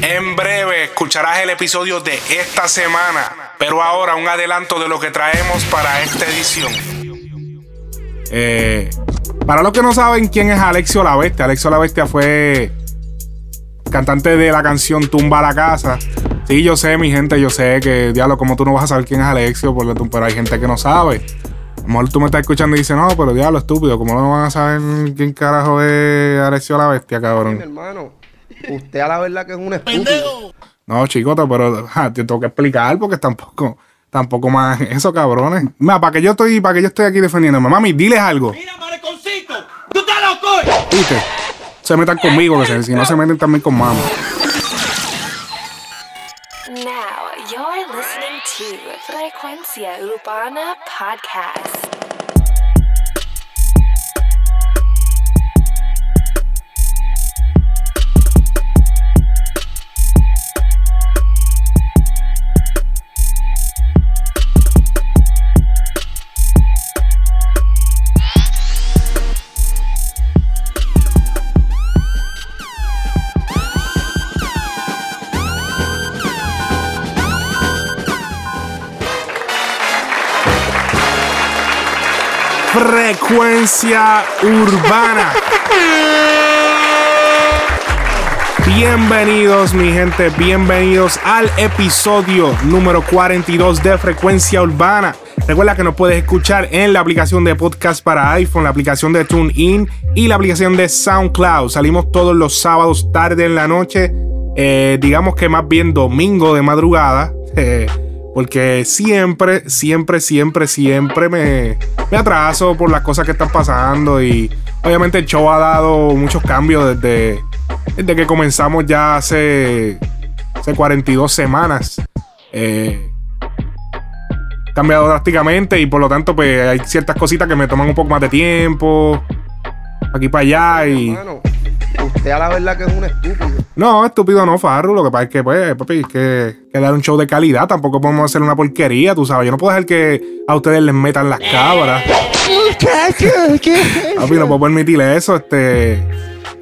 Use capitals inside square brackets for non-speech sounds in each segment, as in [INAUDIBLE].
En breve escucharás el episodio de esta semana, pero ahora un adelanto de lo que traemos para esta edición. Eh, para los que no saben quién es Alexio La Bestia, Alexio La Bestia fue cantante de la canción Tumba la Casa. Sí, yo sé, mi gente, yo sé que, diablo, como tú no vas a saber quién es Alexio, pero hay gente que no sabe. A lo mejor tú me estás escuchando y dices, no, pero diablo, estúpido, ¿cómo no van a saber quién carajo es Alexio La Bestia, cabrón? mi hermano. Usted a la verdad que es un estúpido. No, chicota, pero te tengo que explicar porque tampoco, tampoco más eso, cabrones. Mira, para que yo estoy, para que yo estoy aquí defendiéndome. Mami, diles algo. Mira, mariconcito, tú estás loco. Viste, se metan conmigo, que si no se meten también con mami. Now you're listening to Frecuencia Urbana Podcast. Frecuencia Urbana. Bienvenidos mi gente, bienvenidos al episodio número 42 de Frecuencia Urbana. Recuerda que nos puedes escuchar en la aplicación de podcast para iPhone, la aplicación de TuneIn y la aplicación de SoundCloud. Salimos todos los sábados tarde en la noche, eh, digamos que más bien domingo de madrugada. [LAUGHS] porque siempre, siempre, siempre, siempre me, me atraso por las cosas que están pasando. Y obviamente el show ha dado muchos cambios desde, desde que comenzamos ya hace, hace 42 semanas. Eh, cambiado drásticamente y por lo tanto pues hay ciertas cositas que me toman un poco más de tiempo. Aquí para allá y... usted a la verdad que es un estúpido. No, estúpido no, Farru. Lo que pasa es que, pues, papi, es que, que dar un show de calidad. Tampoco podemos hacer una porquería, tú sabes. Yo no puedo dejar que a ustedes les metan las cabras. papi, no puedo permitir eso. Este.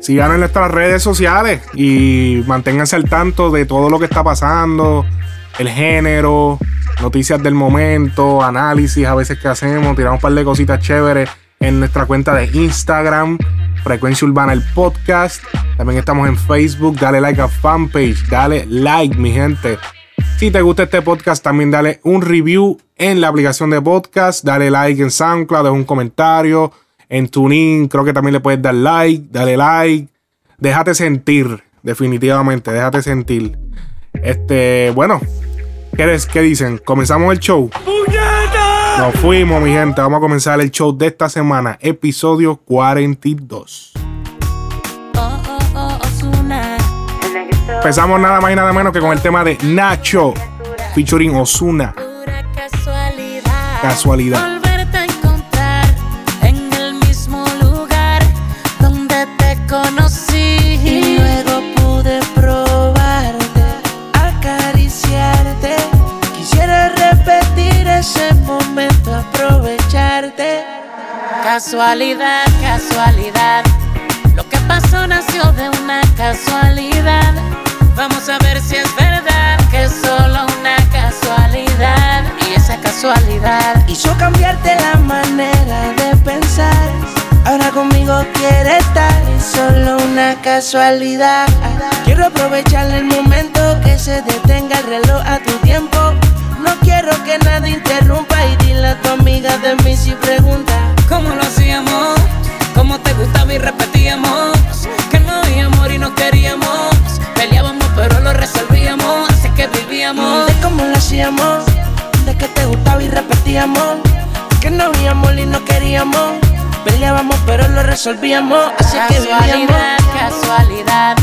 Sigan en nuestras redes sociales y manténganse al tanto de todo lo que está pasando, el género, noticias del momento, análisis a veces que hacemos, tiramos un par de cositas chéveres en nuestra cuenta de Instagram, Frecuencia Urbana el podcast. También estamos en Facebook. Dale like a fanpage. Dale like, mi gente. Si te gusta este podcast, también dale un review en la aplicación de podcast. Dale like en SoundCloud, deja un comentario. En TuneIn, creo que también le puedes dar like. Dale like. Déjate sentir, definitivamente. Déjate sentir. Este, bueno, ¿qué, ¿qué dicen? ¿Comenzamos el show? Nos fuimos, mi gente. Vamos a comenzar el show de esta semana, episodio 42. Empezamos nada más y nada menos que con el tema de Nacho, featuring Osuna. Casualidad. Volverte Casualidad, casualidad. Lo que pasó nació de una casualidad. Vamos a ver si es verdad que es solo una casualidad. Y esa casualidad hizo cambiarte la manera de pensar. Ahora conmigo quiere estar, es solo una casualidad. Quiero aprovechar el momento que se detenga el reloj a tu tiempo. No quiero que nada interrumpa dile a tu amiga de mí si pregunta cómo lo hacíamos, cómo te gustaba y repetíamos que no había amor y no queríamos. Peleábamos pero lo resolvíamos, así que vivíamos. De cómo lo hacíamos, de que te gustaba y repetíamos. Que no había amor y no queríamos. Peleábamos pero lo resolvíamos, así que vivíamos. Casualidad,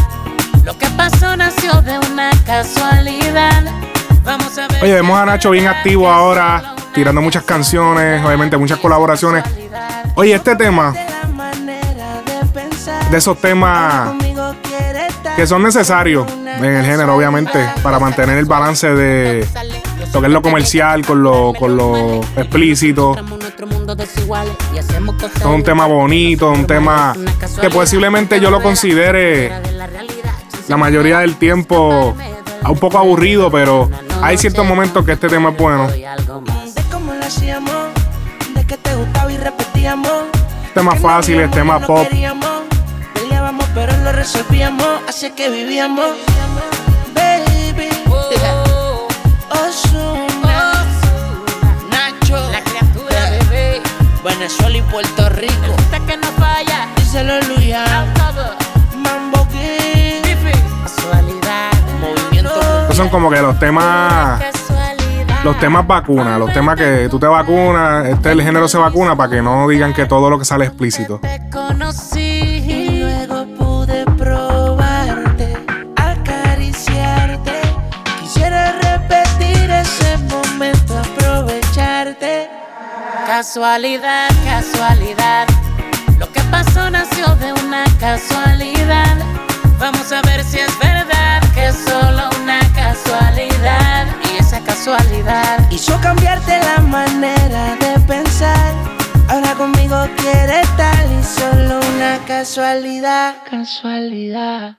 lo que pasó nació de una casualidad. Vamos a ver. Oye, vemos a Nacho bien activo ahora, tirando muchas canciones, obviamente muchas colaboraciones. Oye, este tema, de esos temas que son necesarios en el género, obviamente, para mantener el balance de lo que es lo comercial con lo, con lo explícito. Es un tema bonito, un tema que posiblemente yo lo considere la mayoría del tiempo un poco aburrido, pero hay ciertos momentos que este tema es bueno. Temas fáciles, temas pop. Peleábamos, pero lo resolvíamos. Así que vivíamos. Baby, [LAUGHS] Oh, Nacho, la criatura, bebé. Venezuela y Puerto Rico. Esta que no falla. Díselo, Luya. Todo. Mambo King. Casualidad. Movimiento. Estos son como que los temas. Los temas vacunas, los temas que tú te vacunas, este el género se vacuna para que no digan que todo lo que sale es explícito. Casualidad, casualidad. Lo que pasó nació de una casualidad. Vamos a ver si es verdad que es solo una casualidad. Casualidad Hizo cambiarte la manera de pensar. Ahora conmigo quiere estar y solo una casualidad. Casualidad.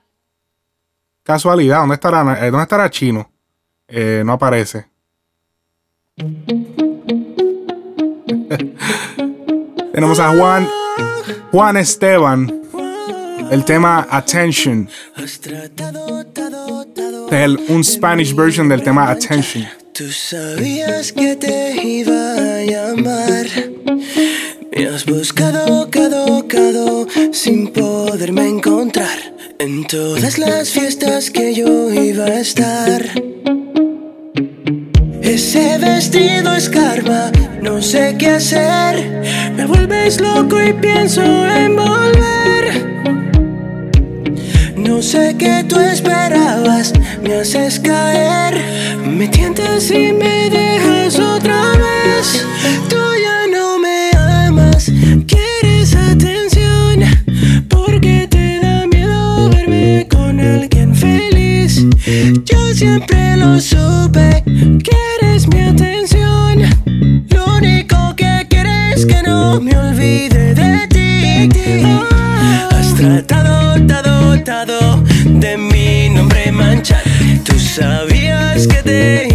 Casualidad, ¿dónde estará, eh, ¿dónde estará Chino? Eh, no aparece. [LAUGHS] Tenemos a Juan, Juan Esteban, el tema Attention. Este es el- un Spanish version del tema Attention. Tú sabías que te iba a llamar. Me has buscado, cado, cado, sin poderme encontrar. En todas las fiestas que yo iba a estar. Ese vestido es karma, no sé qué hacer. Me vuelves loco y pienso en volver. No sé qué tú esperabas, me haces caer. Me tientas y me dejas otra vez. Tú ya no me amas, quieres atención. Porque te da miedo verme con alguien feliz. Yo siempre lo supe, sabías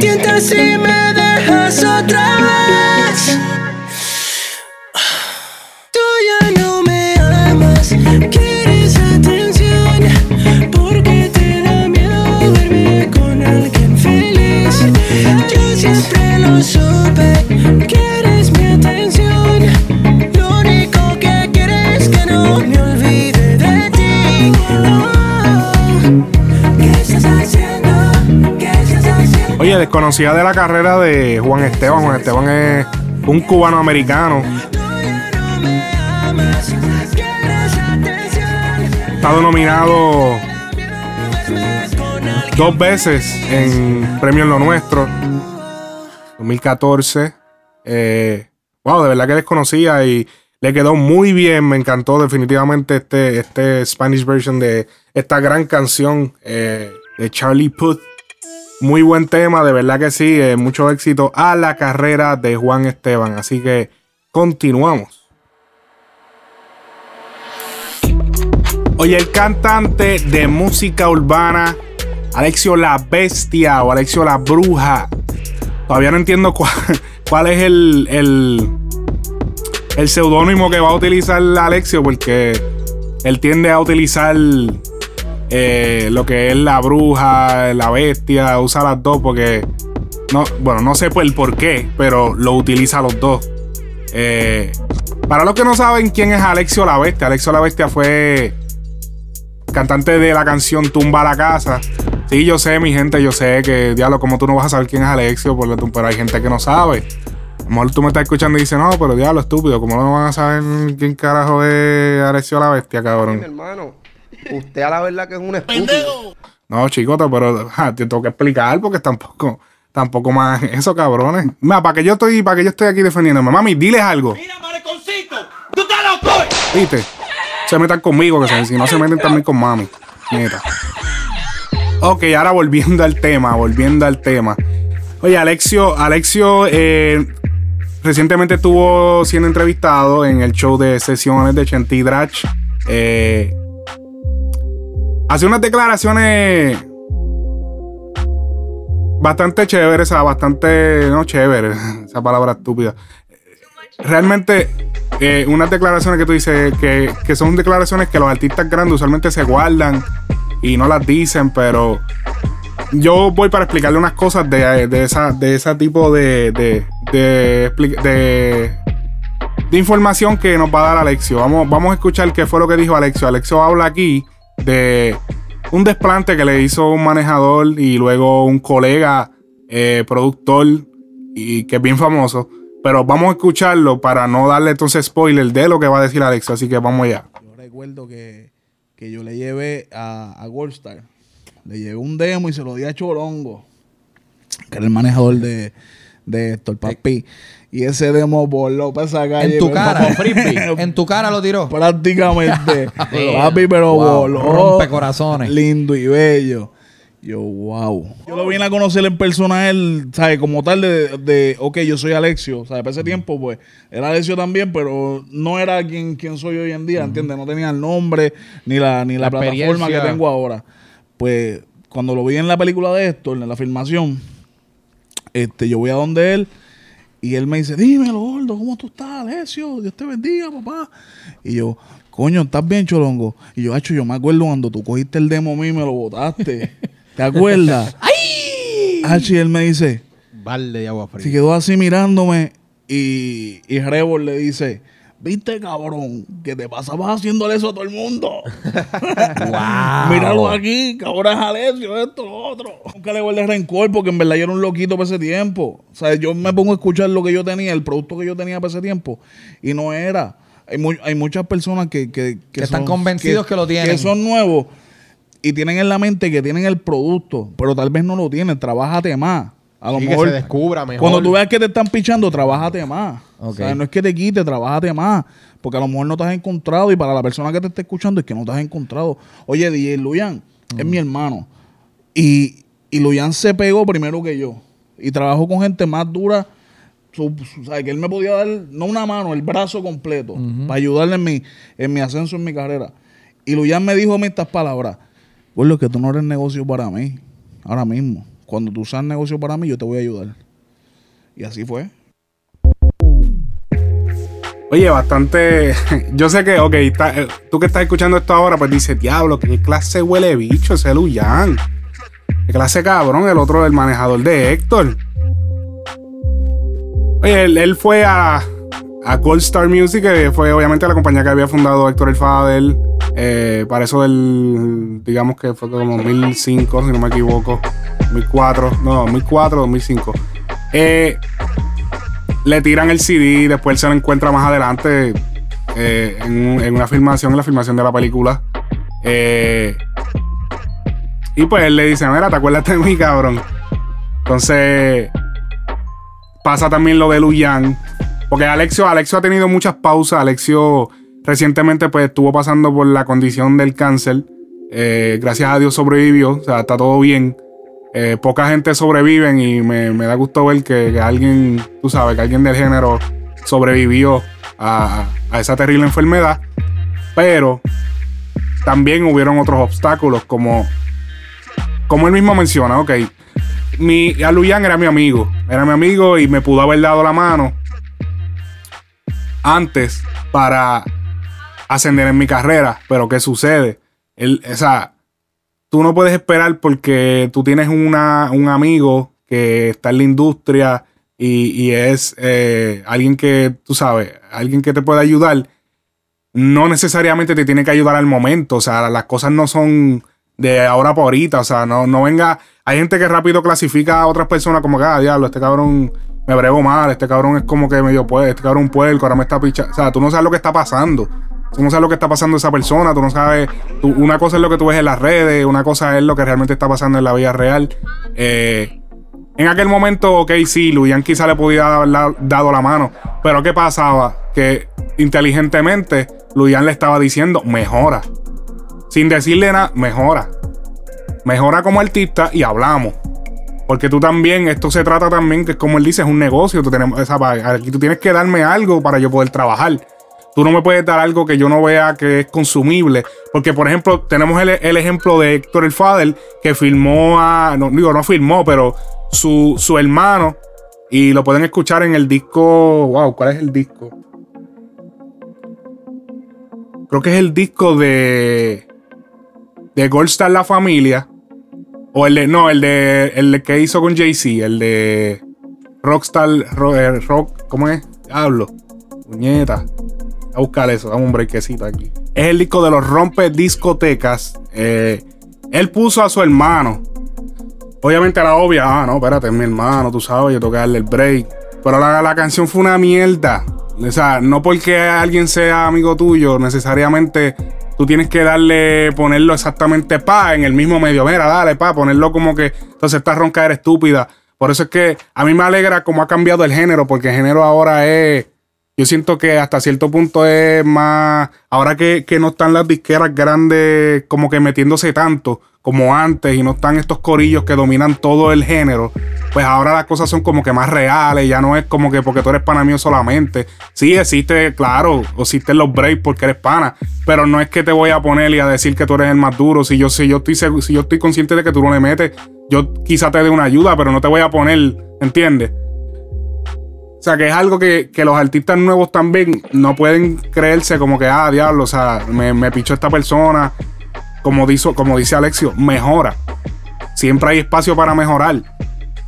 tientas y me Desconocida de la carrera de Juan Esteban. Juan Esteban es un cubano americano. Atención. Estado nominado dos veces en Premio en lo Nuestro. 2014. Eh, wow, de verdad que desconocía y le quedó muy bien. Me encantó definitivamente este, este Spanish version de esta gran canción eh, de Charlie Puth. Muy buen tema, de verdad que sí. eh, mucho éxito a la carrera de Juan Esteban. Así que continuamos. Oye, el cantante de música urbana, Alexio la Bestia o Alexio la Bruja. Todavía no entiendo [LAUGHS] cuál, cuál es el, el, el seudónimo que va a utilizar Alexio, porque él tiende a utilizar eh, lo que es la bruja, la bestia, usa las dos porque. No, bueno, no sé por el por qué, pero lo utiliza los dos. Eh, para los que no saben quién es Alexio la Bestia, Alexio la Bestia fue cantante de la canción Tumba la Casa. Sí, yo sé, mi gente, yo sé que, diablo, como tú no vas a saber quién es Alexio, por lo- pero hay gente que no sabe. A lo mejor tú me estás escuchando y dices, no, pero diablo, estúpido, ¿cómo no van a saber quién carajo es Alexio la Bestia, cabrón? hermano, usted a la verdad que es un estúpido. No, chicota, pero ja, te tengo que explicar porque tampoco, tampoco más eso, cabrones. Mira, para que yo estoy, para que yo estoy aquí defendiéndome. Mami, diles algo. Mira, mariconcito, tú estás loco. ¿Viste? Se metan conmigo, que se- si no se meten también con mami. Neta. Ok, ahora volviendo al tema, volviendo al tema. Oye, Alexio, Alexio eh, recientemente estuvo siendo entrevistado en el show de sesiones de Chenti Drach. Eh, hace unas declaraciones bastante chéveres, o sea, bastante, no chévere, [LAUGHS] esa palabra estúpida. Realmente, eh, unas declaraciones que tú dices que, que son declaraciones que los artistas grandes usualmente se guardan y no las dicen, pero yo voy para explicarle unas cosas de, de, esa, de ese tipo de, de, de, de información que nos va a dar Alexio. Vamos, vamos a escuchar qué fue lo que dijo Alexio. Alexio habla aquí de un desplante que le hizo un manejador y luego un colega eh, productor y que es bien famoso. Pero vamos a escucharlo para no darle entonces spoiler de lo que va a decir Alexio. Así que vamos allá. Yo recuerdo que, que yo le llevé a, a Goldstar, le llevé un demo y se lo di a Chorongo, que era el manejador de, de Héctor Papi. Y ese demo voló para esa calle. En tu cara, [LAUGHS] en tu cara lo tiró. Prácticamente. [LAUGHS] Papi, pero Wow, voló. rompecorazones. Lindo y bello. Yo, wow. Yo lo vine a conocer en persona a él, ¿sabes? Como tal de, de ok, yo soy Alexio. ¿Sabes? Para ese tiempo, pues, era Alexio también, pero no era quien, quien soy hoy en día, ¿entiendes? No tenía el nombre ni la, ni la, La plataforma que tengo ahora. Pues, cuando lo vi en la película de Héctor, en la filmación, este, yo voy a donde él y él me dice, dímelo, gordo, ¿cómo tú estás, Alessio? Dios te bendiga, papá. Y yo, coño, ¿estás bien, Cholongo? Y yo, hacho, yo me acuerdo cuando tú cogiste el demo mío y me lo botaste. [LAUGHS] ¿Te acuerdas? ¡Ay! Hacho, y él me dice, Balde de agua fría. se quedó así mirándome y, y Rebor le dice, viste, cabrón, que te pasabas haciéndole eso a todo el mundo. [LAUGHS] Míralo aquí, que ahora es Alessio, esto, lo otro. Nunca le guardé rencor porque en verdad yo era un loquito para ese tiempo. O sea, yo me pongo a escuchar lo que yo tenía, el producto que yo tenía para ese tiempo, y no era. Hay, mu- hay muchas personas que, que, Que están convencidos que lo tienen. Que son nuevos y tienen en la mente que tienen el producto, pero tal vez no lo tienen. Trabájate más. A lo Sí, que mejor se descubra mejor. Cuando tú veas que te están pichando, trabájate más. Ok. O sea, no es que te quite, trabájate más. Porque a lo mejor no te has encontrado y para la persona que te está escuchando es que no te has encontrado. Oye, DJ Luyan es mi hermano. Y, y Luyan se pegó primero que yo. Y trabajó con gente más dura. Su- su- sea, que él me podía dar, no una mano, el brazo completo. Para ayudarle en mi, en mi ascenso en mi carrera. Y Luyan me dijo a mí estas palabras. Bueno, que tú no eres negocio para mí. Ahora mismo. Cuando tú seas negocio para mí, yo te voy a ayudar. Y así fue. Oye, bastante. [LAUGHS] Yo sé que, ok, eh, tú que estás escuchando esto ahora, pues dices, diablo, qué clase huele bicho ese Luyan. Qué clase cabrón, el otro, el manejador de Héctor. Oye, él, fue a, a Gold Star Music, que fue obviamente la compañía que había fundado Héctor El Fader. eh, para eso del, digamos que fue como 2005, si no me equivoco. 2004, no, 2004, 2005. Eh, le tiran el CD, después él se lo encuentra más adelante eh, en una filmación, en la filmación de la película. Eh, y pues él le dice, mira, ¿te acuerdas de mí, cabrón? Entonces pasa también lo de Luyan. Porque Alexio, Alexio ha tenido muchas pausas. Alexio recientemente pues estuvo pasando por la condición del cáncer. Eh, gracias a Dios sobrevivió. O sea, está todo bien. Eh, poca gente sobrevive y me, da gusto ver que, alguien, tú sabes, que alguien del género sobrevivió a, esa terrible enfermedad. Pero también hubieron otros obstáculos, como, como él mismo menciona, ok. Mi, a Luyan era mi amigo, era mi amigo y me pudo haber dado la mano antes para ascender en mi carrera. Pero ¿qué sucede? Él, o tú no puedes esperar porque tú tienes una, un amigo que está en la industria y, es eh, alguien que, tú sabes, alguien que te puede ayudar. No necesariamente te tiene que ayudar al momento. O sea, las cosas no son de ahora para ahorita. O sea, no, no venga. Hay gente que rápido clasifica a otras personas como que, ah, diablo, este cabrón me brego mal, este cabrón es como que medio pues, este cabrón puerco, ahora me está pichando. O sea, tú no sabes lo que está pasando. Tú no sabes lo que está pasando esa persona, tú no sabes. una cosa es lo que tú ves en las redes, una cosa es lo que realmente está pasando en la vida real. Eh, en aquel momento, ok, sí, Luyan quizá le podía haber dado la mano, pero ¿qué pasaba? Que inteligentemente Luyan le estaba diciendo, mejora. Sin decirle nada, mejora. Mejora como artista y hablamos. Porque tú también, esto se trata también, que como él dice, es un negocio. Aquí tú tienes que darme algo para yo poder trabajar. Tú no me puedes dar algo que yo no vea que es consumible. Porque, por ejemplo, tenemos el, el ejemplo de Héctor el Fader, que filmó a. No, digo, no filmó, pero su, su hermano. Y lo pueden escuchar en el disco. Wow, ¿cuál es el disco? Creo que es el disco de. De Goldstar La Familia. O el de. No, el de. El que hizo con Jay-Z. El de. Rockstar. Ro- eh, rock. ¿Cómo es? Hablo. Puñeta. A buscar eso. Dame un brequecito aquí. Es el disco de los rompe discotecas. Eh, él puso a su hermano. Obviamente la obvia. Ah, no, espérate, es mi hermano, tú sabes, yo tengo que darle el break. Pero la, la canción fue una mierda. O sea, no porque alguien sea amigo tuyo, necesariamente tú tienes que darle, ponerlo exactamente pa en el mismo medio. Mira, dale pa, ponerlo como que. Entonces esta ronca era estúpida. Por eso es que a mí me alegra cómo ha cambiado el género, porque el género ahora es. Yo siento que hasta cierto punto es más. Ahora que, que no están las disqueras grandes como que metiéndose tanto como antes y no están estos corillos que dominan todo el género, pues ahora las cosas son como que más reales. Ya no es como que porque tú eres pana mío solamente. Sí, existe, claro, existen los breaks porque eres pana, pero no es que te voy a poner y a decir que tú eres el más duro. Si yo, si yo, estoy, si yo estoy consciente de que tú no le metes, yo quizá te dé una ayuda, pero no te voy a poner, ¿entiendes? O sea, que es algo que, que los artistas nuevos también no pueden creerse como que, ah, diablo, o sea, me, me pichó esta persona. Como, dice, como dice Alexio, mejora. Siempre hay espacio para mejorar.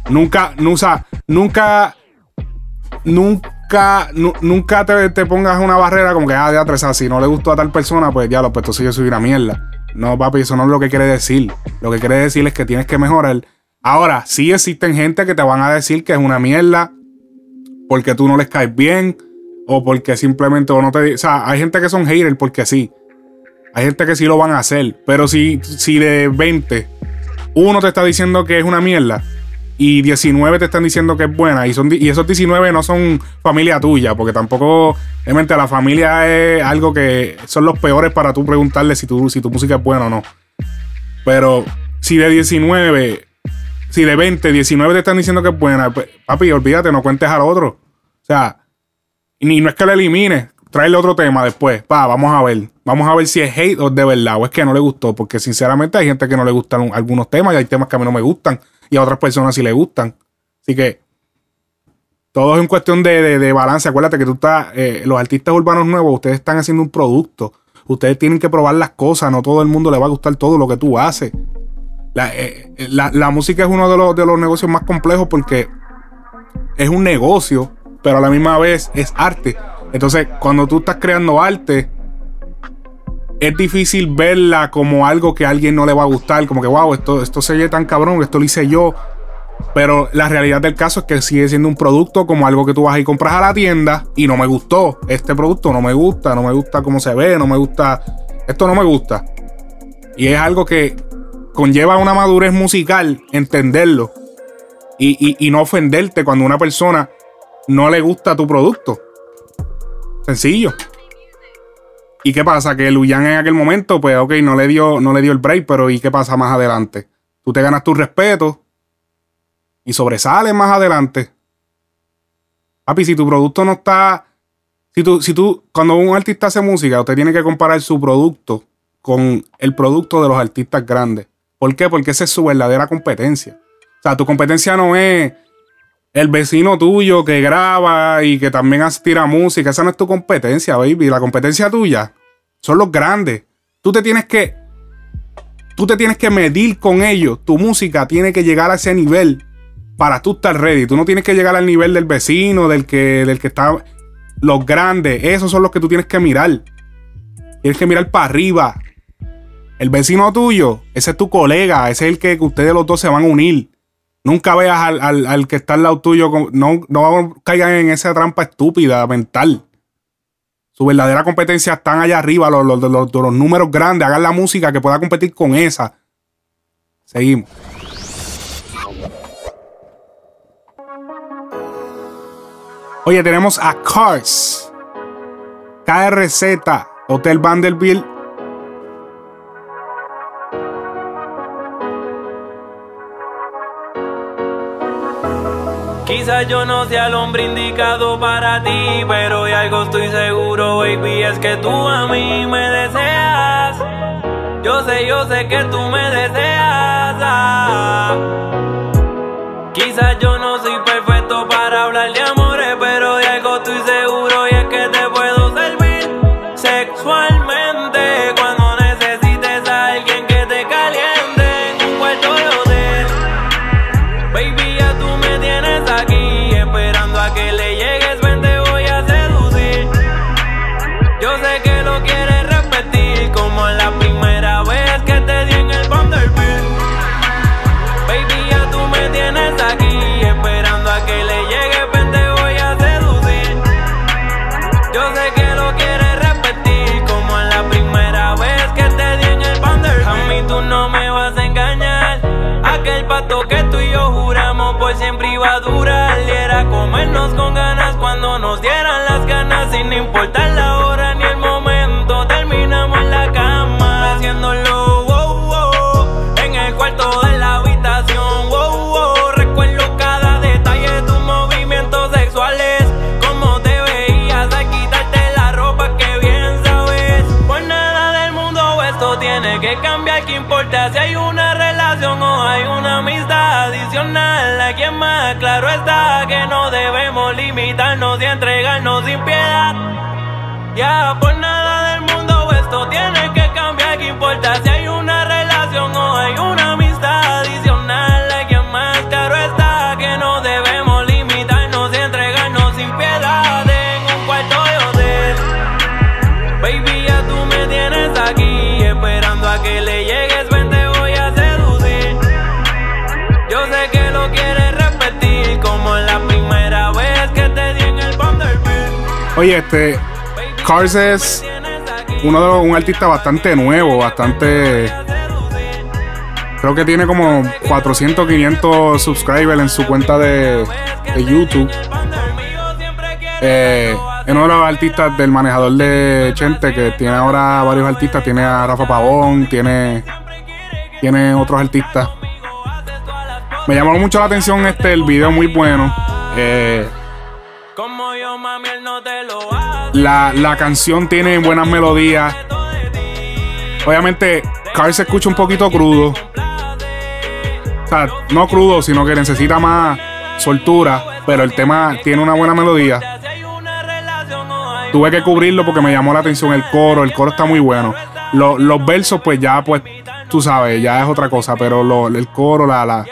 Nunca, no, o sea, nunca, nunca, nu- nunca te, te pongas una barrera como que, ah, diablo, o sea, si no le gustó a tal persona, pues ya, pues entonces yo soy una mierda. No, papi, eso no es lo que quiere decir. Lo que quiere decir es que tienes que mejorar. Ahora, sí existen gente que te van a decir que es una mierda porque tú no les caes bien o porque simplemente o no te... O sea, hay gente que son haters porque sí. Hay gente que sí lo van a hacer. Pero si, si de 20, uno te está diciendo que es una mierda y 19 te están diciendo que es buena y, son, y esos 19 no son familia tuya, porque tampoco, realmente la familia es algo que son los peores para tú preguntarle si tu, si tu música es buena o no. Pero si de 19, si de 20, 19 te están diciendo que es buena, pues, papi, olvídate, no cuentes al otro. O sea, ni no es que lo elimines, tráele otro tema después. Pa, vamos a ver. Vamos a ver si es hate o de verdad o es que no le gustó. Porque sinceramente hay gente que no le gustan algunos temas y hay temas que a mí no me gustan y a otras personas sí le gustan. Así que todo es en cuestión de, de- balance. Acuérdate que tú estás, eh, los artistas urbanos nuevos, ustedes están haciendo un producto. Ustedes tienen que probar las cosas. No todo el mundo le va a gustar todo lo que tú haces. La, eh, la- la música es uno de los, de los negocios más complejos porque es un negocio, pero a la misma vez es arte. Entonces, cuando tú estás creando arte, es difícil verla como algo que a alguien no le va a gustar, como que, wow, esto, esto se ve tan cabrón, esto lo hice yo. Pero la realidad del caso es que sigue siendo un producto como algo que tú vas y compras a la tienda y no me gustó. Este producto no me gusta, no me gusta cómo se ve, no me gusta. Esto no me gusta. Y es algo que conlleva una madurez musical, entenderlo. Y, y- y no ofenderte cuando una persona no le gusta tu producto. Sencillo. ¿Y qué pasa? Que Luyan en aquel momento, pues, ok, no le dio, no le dio el break, pero ¿y qué pasa más adelante? Tú te ganas tu respeto y sobresales más adelante. Papi, si tu producto no está. Si tú, si tú, cuando un artista hace música, usted tiene que comparar su producto con el producto de los artistas grandes. ¿Por qué? Porque esa es su verdadera competencia. O sea, tu competencia no es el vecino tuyo que graba y que también tira música. Esa no es tu competencia, baby. La competencia tuya son los grandes. Tú te tienes que. Tú te tienes que medir con ellos. Tu música tiene que llegar a ese nivel para tú estar ready. Tú no tienes que llegar al nivel del vecino, del que, del que está. Los grandes, esos son los que tú tienes que mirar. Tienes que mirar para arriba. El vecino tuyo, ese es tu colega, ese es el que ustedes los dos se van a unir. Nunca veas al, que está al lado tuyo. No, no caigan en esa trampa estúpida mental. Su verdadera competencia están allá arriba, los, los, los, los números grandes. Hagan la música que pueda competir con esa. Seguimos. Oye, tenemos a Cars. KRZ, Hotel Vanderbilt. Quizás yo no sea el hombre indicado para ti, pero de algo estoy seguro, baby, es que tú a mí me deseas. Yo sé, yo sé que tú me deseas. ah. Quizás yo no soy perfecto para hablar de amores, con ganas cuando nos dieran las ganas sin importar la limitarnos y entregarnos Oye, este. Cars es uno de los- un artista bastante nuevo, bastante. Creo que tiene como 400, 500 subscribers en su cuenta de, de YouTube. Eh, es uno de los artistas del manejador de Chente, que tiene ahora varios artistas. Tiene a Rafa Pavón, tiene, tiene otros artistas. Me llamó mucho la atención este, el video muy bueno. Eh, la, la canción tiene buenas melodías. Obviamente, Carl se escucha un poquito crudo. O sea, no crudo, sino que necesita más soltura. Pero el tema tiene una buena melodía. Tuve que cubrirlo porque me llamó la atención el coro. El coro está muy bueno. Lo- los versos, pues ya, pues, tú sabes, ya es otra cosa. Pero lo- el coro, la, la.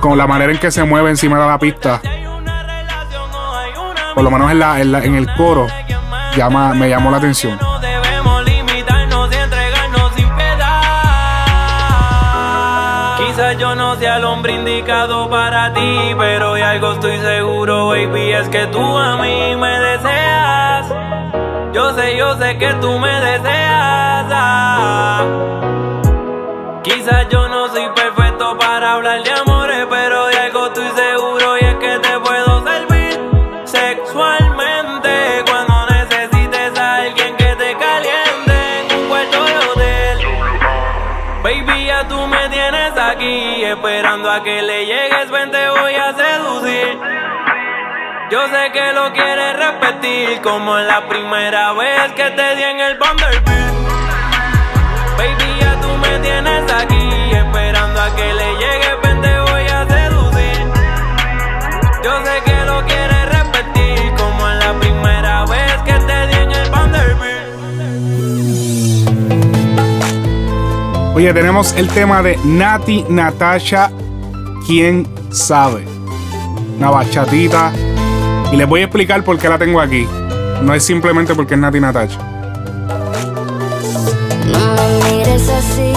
Con la manera en que se mueve encima de la pista. Por lo menos en, la, en, la- en el coro. Llama, me llamó la atención. Quizás yo no sea el hombre indicado para ti, pero de algo estoy seguro, baby, es que tú a mí me deseas. Yo sé, yo sé que tú me deseas. ah. Quizás yo no soy perfecto para hablar de amores, sé que lo quieres repetir como la primera vez que te di en el Vanderbilt. Baby, ya tú me tienes aquí esperando a que le llegue, ven te voy a seducir. Yo sé que lo quieres repetir como la primera vez que te di en el Vanderbilt. Oye, tenemos el tema de Nati Natasha, quién sabe. Una bachatita. Y les voy a explicar por qué la tengo aquí. No es simplemente porque es Nati Natasha. No así,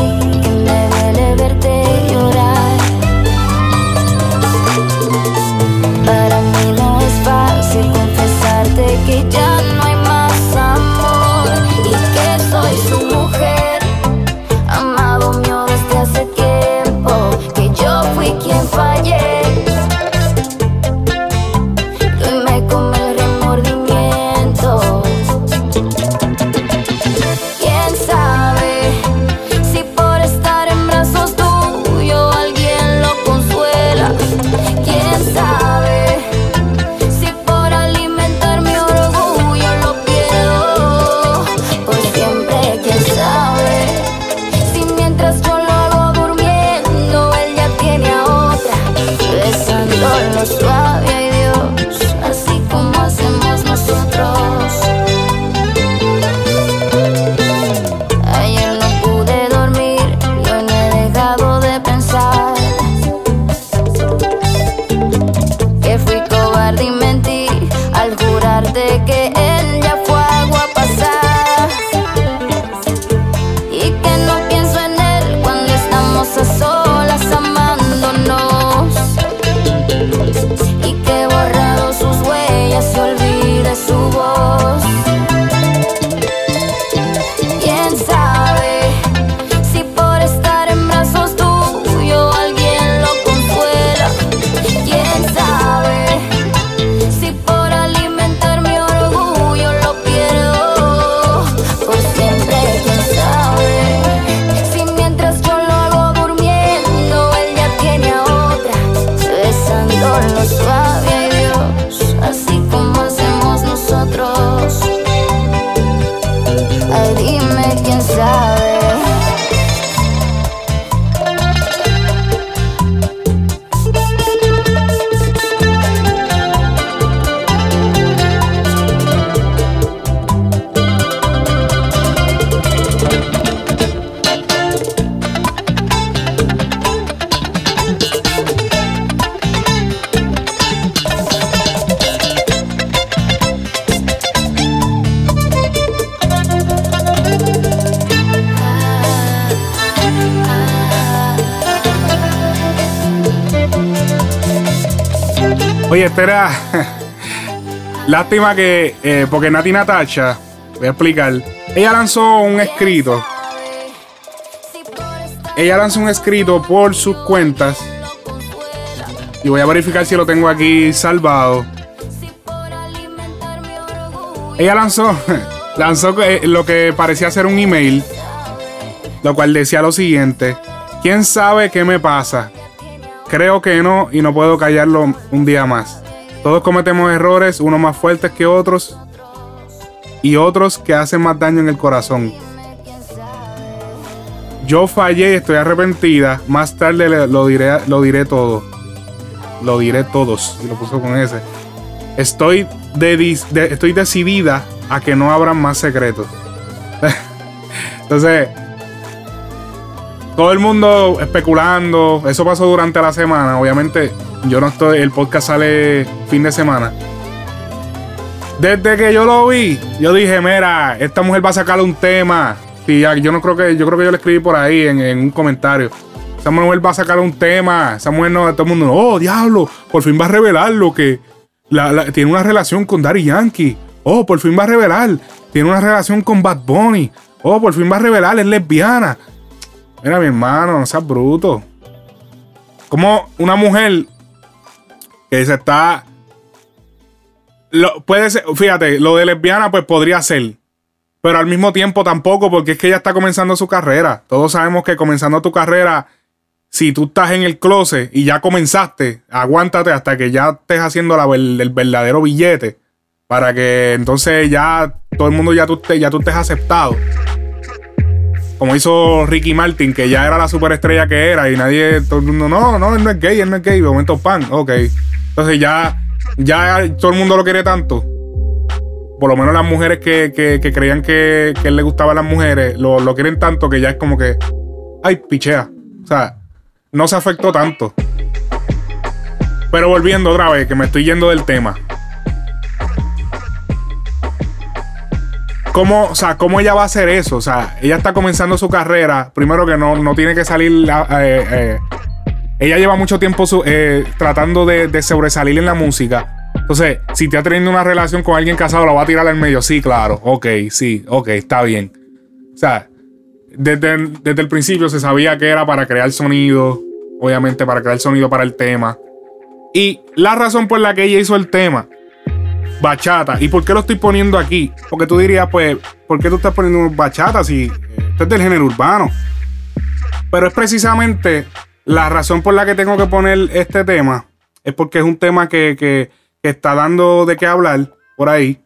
Espera. [LAUGHS] Lástima que. eh, porque Nati Natasha. Voy a explicar. Ella lanzó un escrito. Ella lanzó un escrito por sus cuentas. Y voy a verificar si lo tengo aquí salvado. Ella lanzó. [LAUGHS] Lanzó eh, lo que parecía ser un email. Lo cual decía lo siguiente. ¿Quién sabe qué me pasa? Creo que no y no puedo callarlo un día más. Todos cometemos errores, unos más fuertes que otros y otros que hacen más daño en el corazón. Yo fallé y estoy arrepentida. Más tarde lo diré, lo diré todo. Lo diré todos. Y lo puso con ese. Estoy, de, estoy decidida a que no habrán más secretos. [LAUGHS] Entonces, todo el mundo especulando. Eso pasó durante la semana. Obviamente, yo no estoy. El podcast sale fin de semana. Desde que yo lo vi, yo dije, mira, esta mujer va a sacar un tema. Y yo no creo que, yo creo que yo le escribí por ahí en, un comentario. Esa mujer va a sacar un tema. Esa mujer no, todo el mundo, oh, diablo, por fin va a revelar lo que tiene una relación con Daddy Yankee. Oh, por fin va a revelar. Tiene una relación con Bad Bunny. Oh, por fin va a revelar, es lesbiana. Mira, mi hermano, no seas bruto. Como una mujer que se está. Lo, puede ser, fíjate, lo de lesbiana, pues podría ser. Pero al mismo tiempo tampoco, porque es que ella está comenzando su carrera. Todos sabemos que comenzando tu carrera, si tú estás en el closet y ya comenzaste, aguántate hasta que ya estés haciendo la el verdadero billete. Para que entonces ya todo el mundo ya tú, ya tú estés aceptado. Como hizo Ricky Martin, que ya era la superestrella que era y nadie, todo el mundo, no, no, él no es gay, él no es gay. De momento, pan, ok. Entonces ya, ya todo el mundo lo quiere tanto. Por lo menos las mujeres que, que- creían que, que él le gustaba a las mujeres, lo, lo quieren tanto que ya es como que, ay, pichea. O sea, no se afectó tanto. Pero volviendo otra vez, que me estoy yendo del tema. ¿Cómo, o sea, ¿Cómo ella va a hacer eso? O sea, ella está comenzando su carrera. Primero que no, no tiene que salir. eh, eh, ella lleva mucho tiempo eh, tratando de, sobresalir en la música. Entonces, si está teniendo una relación con alguien casado, la va a tirar al medio. Sí, claro. Ok, sí, ok, está bien. O sea, desde, desde el principio se sabía que era para crear sonido. Obviamente, para crear sonido para el tema. Y la razón por la que ella hizo el tema, bachata. ¿Y por qué lo estoy poniendo aquí? Porque tú dirías, pues, ¿por qué tú estás poniendo bachata si esto es del género urbano? Pero es precisamente la razón por la que tengo que poner este tema. Es porque es un tema que, que- que está dando de qué hablar por ahí.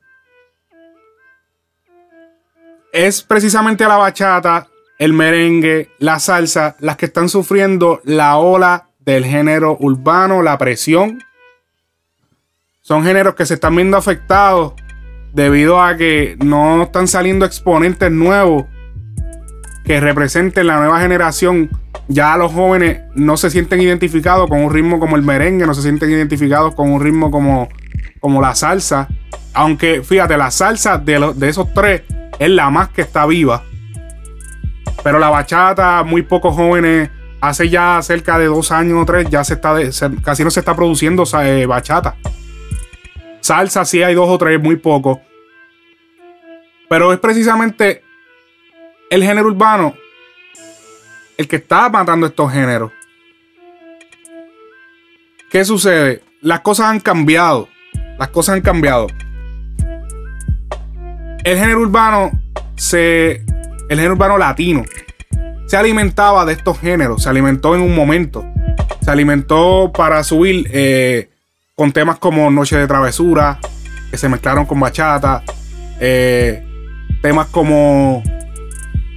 Es precisamente la bachata, el merengue, la salsa, las que están sufriendo la ola del género urbano, la presión son géneros que se están viendo afectados debido a que no están saliendo exponentes nuevos que representen la nueva generación. Ya los jóvenes no se sienten identificados con un ritmo como el merengue, no se sienten identificados con un ritmo como, como la salsa. Aunque fíjate, la salsa de, lo- de esos tres es la más que está viva. Pero la bachata, muy pocos jóvenes, hace ya cerca de dos años o tres, ya se está casi no se está produciendo eh, bachata. Salsa sí hay dos o tres, muy poco. Pero es precisamente el género urbano el que está matando estos géneros. ¿Qué sucede? Las cosas han cambiado. Las cosas han cambiado. El género urbano se. El género urbano latino se alimentaba de estos géneros. Se alimentó en un momento. Se alimentó para subir eh, con temas como Noche de Travesura, que se mezclaron con bachata. eh, temas como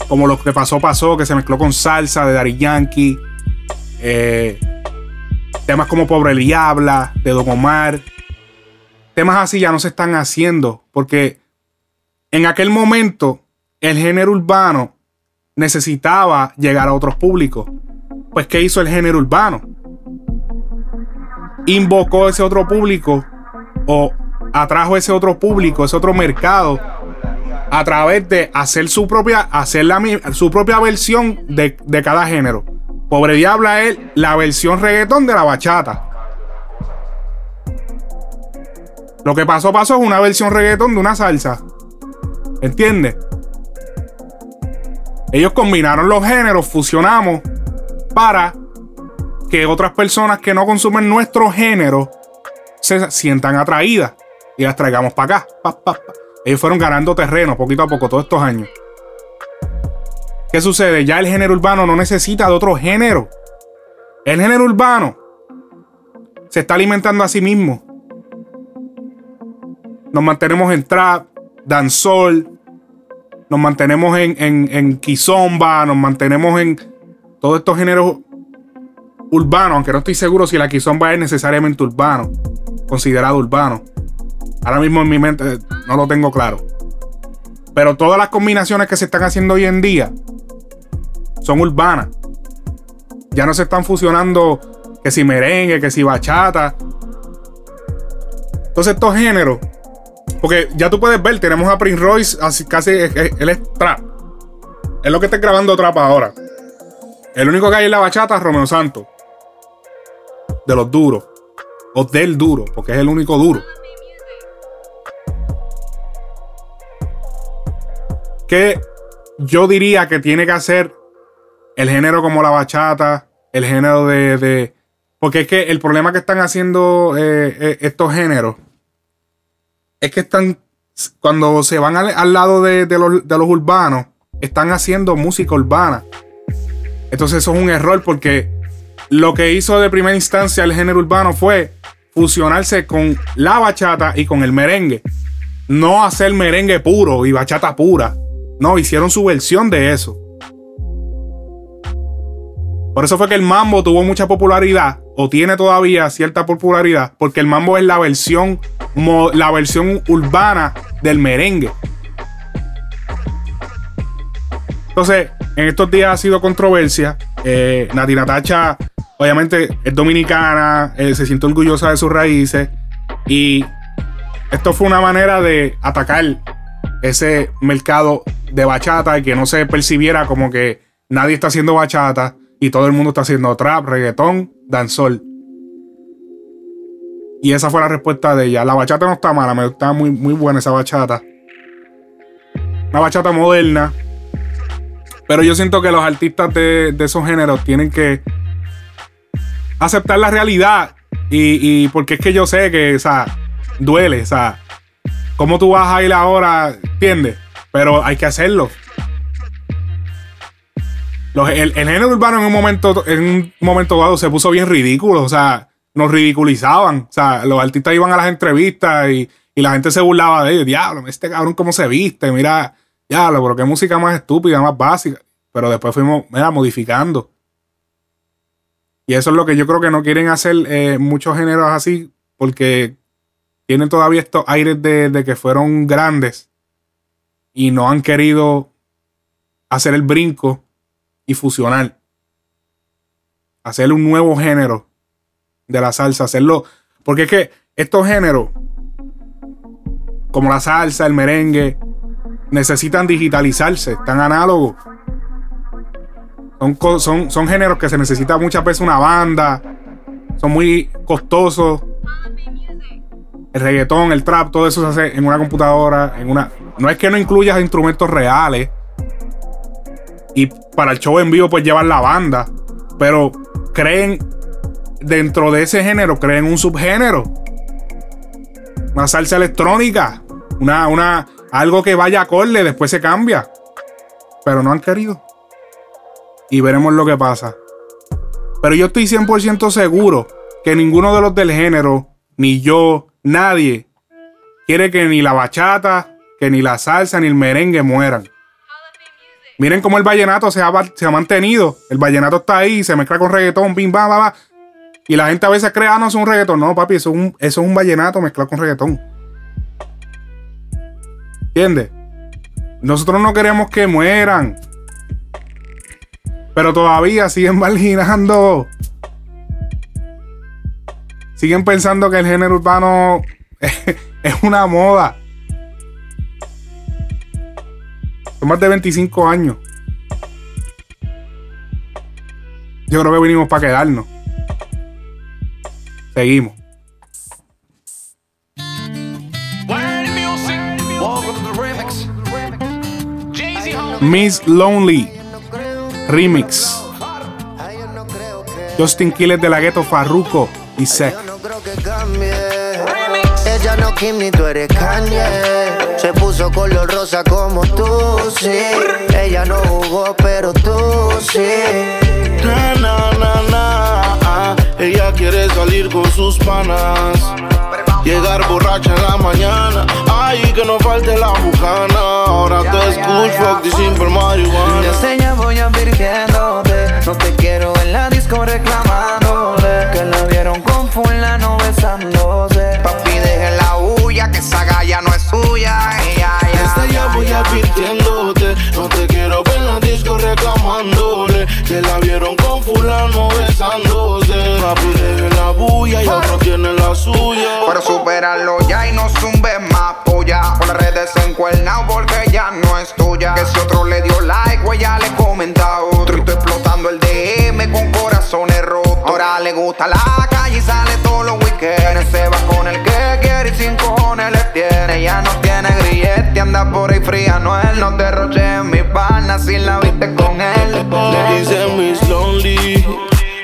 como lo que pasó, pasó, que se mezcló con salsa de Daddy Yankee. eh, temas como Pobre Diabla, de Don Omar. Temas así ya no se están haciendo. Porque en aquel momento el género urbano necesitaba llegar a otros públicos. Pues, ¿qué hizo el género urbano? Invocó ese otro público o atrajo ese otro público, ese otro mercado a través de hacer su propia, hacer la, su propia versión de, de cada género. Pobre Diabla es la versión reggaetón de la bachata. Lo que pasó, pasó es una versión reggaetón de una salsa. ¿Entiendes? Ellos combinaron los géneros, fusionamos para que otras personas que no consumen nuestro género se sientan atraídas y las traigamos para acá. Pa. Ellos fueron ganando terreno poquito a poco todos estos años. ¿Qué sucede? Ya el género urbano no necesita de otro género. El género urbano se está alimentando a sí mismo. Nos mantenemos en trap, dancehall, nos mantenemos en, en, en kizomba, nos mantenemos en todos estos géneros urbanos, aunque no estoy seguro si la kizomba es necesariamente urbano, considerado urbano. Ahora mismo en mi mente eh, no lo tengo claro. Pero todas las combinaciones que se están haciendo hoy en día son urbanas. Ya no se están fusionando que si merengue, que si bachata. Entonces estos géneros, porque ya tú puedes ver, tenemos a Prince Royce, así casi, eh, eh, él es trap. Es lo que está grabando trap ahora. El único que hay en la bachata es Romeo Santos. De los duros. O del duro, porque es el único duro. que yo diría que tiene que hacer el género como la bachata, el género de... de- porque es que el problema que están haciendo eh, eh, estos géneros es que están, cuando se van al, al lado de, de los, de los urbanos, están haciendo música urbana. Entonces eso es un error porque lo que hizo de primera instancia el género urbano fue fusionarse con la bachata y con el merengue. No hacer merengue puro y bachata pura. No, hicieron su versión de eso. Por eso fue que el mambo tuvo mucha popularidad, o tiene todavía cierta popularidad, porque el mambo es la versión, la versión urbana del merengue. Entonces, en estos días ha sido controversia. Eh, Nati Natacha, obviamente, es dominicana, eh, se siente orgullosa de sus raíces. Y esto fue una manera de atacar ese mercado de bachata y que no se percibiera como que nadie está haciendo bachata y todo el mundo está haciendo trap, reggaetón, danzol. Y esa fue la respuesta de ella. La bachata no está mala, me está muy, muy buena esa bachata. Una bachata moderna. Pero yo siento que los artistas de, de esos géneros tienen que aceptar la realidad. Y, y porque es que yo sé que, o sea, duele, o sea, ¿cómo tú vas a ir ahora? ¿Entiendes? Pero hay que hacerlo. Los- el, género urbano en un momento, en un momento dado se puso bien ridículo. O sea, nos ridiculizaban. O sea, los artistas iban a las entrevistas y, y la gente se burlaba de ellos. Diablo, este cabrón cómo se viste. Mira, diablo, pero qué música más estúpida, más básica. Pero después fuimos, mira, modificando. Y eso es lo que yo creo que no quieren hacer eh, muchos géneros así, porque tienen todavía estos aires de, de que fueron grandes y no han querido hacer el brinco y fusionar. Hacer un nuevo género de la salsa, hacerlo. Porque es que estos géneros, como la salsa, el merengue, necesitan digitalizarse, están análogos. Son, son, son géneros que se necesita muchas veces una banda, son muy costosos. El reggaetón, el trap, todo eso se hace en una computadora, en una. No es que no incluyas instrumentos reales. Y para el show en vivo, pues llevan la banda. Pero creen dentro de ese género, creen un subgénero. Una salsa electrónica. Una, una, algo que vaya acorde, después se cambia. Pero no han querido. Y veremos lo que pasa. Pero yo estoy 100% seguro que ninguno de los del género, ni yo, nadie, quiere que ni la bachata, que ni la salsa, ni el merengue mueran. Miren cómo el vallenato se ha, se ha mantenido. El vallenato está ahí, se mezcla con reggaetón, bim, bam, bam. Y la gente a veces cree, ah, no, es un reggaetón. No, papi, eso es un, eso es un vallenato mezclado con reggaetón. ¿Entiendes? Nosotros no queremos que mueran. Pero todavía siguen [LAUGHS] marginando. Siguen pensando que el género urbano es [LAUGHS] una moda. Son más de 25 años. Yo creo que vinimos para quedarnos. Seguimos. Miss Lonely Remix. Justin Quiles de la Gueto, Farruko y Sec. Ella no Kim ni tú eres Kanye. Se puso color rosa como tú, sí. Ella no jugó, pero tú sí. Na, na, na, na, ah. Ella quiere salir con sus panas. Llegar borracha en la mañana. Ay, que no falte la bucana. Ahora te escucho, this simple marihuana. Desde ya voy advirtiéndote No te quiero en la disco reclamándole Que la vieron con fulano besándose Papi, deje la huya, que esa galla no es suya. Ella, ella, Desde ya voy advirtiéndote No te quiero ver en la disco reclamándole Que la vieron con fulano besándose Papi, deje la bulla y otro suya Pero superarlo ya y no zumbes más polla. Por las redes encuernado porque ya no es tuya. Que si otro le dio like, o ella le comenta otro. Y tú explotando el DM con corazones rotos. Ahora le gusta la calle y sale todos los weekends. Se va con el que quiere y sin cojones le tiene. Ya no tiene grillete, anda por ahí fría. No él, no derroche en mi pana si la viste con él. Le dice Miss Lonely,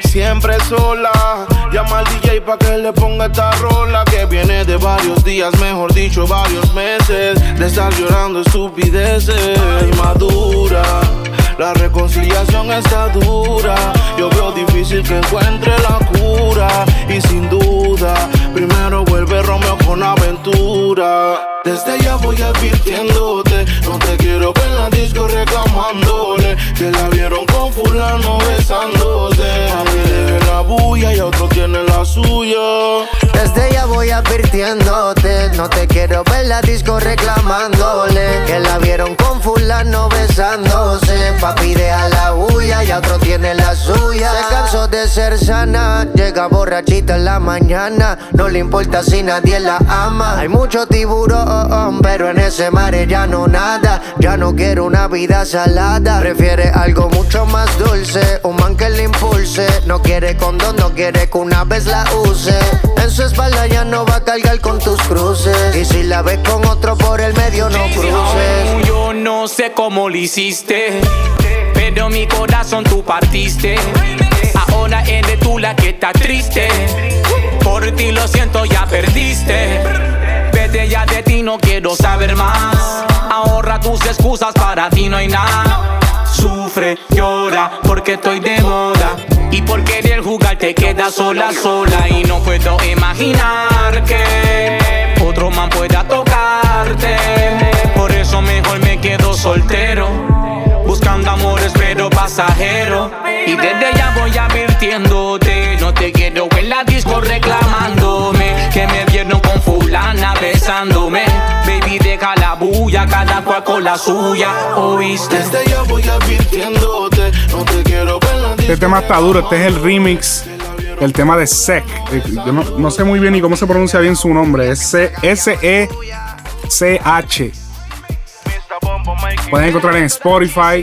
siempre sola. Llama al DJ pa' que le ponga esta rola que viene de varios días, mejor dicho, varios meses de estar llorando estupideces. Madura, La reconciliación está dura. Yo veo difícil que encuentre la cura. Y sin duda, primero vuelve Romeo con aventura. Desde ya voy advirtiéndote. No te quiero ver en la disco reclamándole. Que la vieron con fulano besándose. A mí deje la bulla y otro tiene la suya. Desde ya voy advirtiéndote, no te quiero ver la disco reclamándole que la vieron con fulano besándose. Papi deja la bulla y otro tiene la suya. Se cansó de ser sana, llega borrachita en la mañana. No le importa si nadie la ama. Hay mucho tiburón, pero en ese mar ya no nada. Ya no quiere una vida salada. Prefiere algo mucho más dulce, un man que le impulse. No quiere condón, no quiere que una vez la use. En su espalda ya no va a cargar con tus cruces. Y si la ves con otro por el medio, no cruces. Yo no sé cómo lo hiciste, pero mi corazón tú partiste. Ahora eres tú la que está triste. Por ti lo siento, ya perdiste. Vete ya de ti, no quiero saber más. Ahorra tus excusas, para ti no hay nada. Sufre, llora, porque estoy de moda. Y por querer jugar te quedas sola, sola. Y no puedo imaginar que otro man pueda tocarte. Por eso mejor me quedo soltero. Buscando amores pero pasajero. Y desde ya voy advirtiéndote. No te quiero en la disco reclamándome. Que me vieron con fulana besándome. Baby, deja la bulla, cada cual con la suya. ¿Oíste? Desde ya voy advirtiéndote. No te quiero ver en la Este tema está duro, este es el remix del tema de Sec. Eh, Yo no, no sé muy bien ni cómo se pronuncia bien su nombre. Es C- S-E-C-H. Pueden encontrar en Spotify.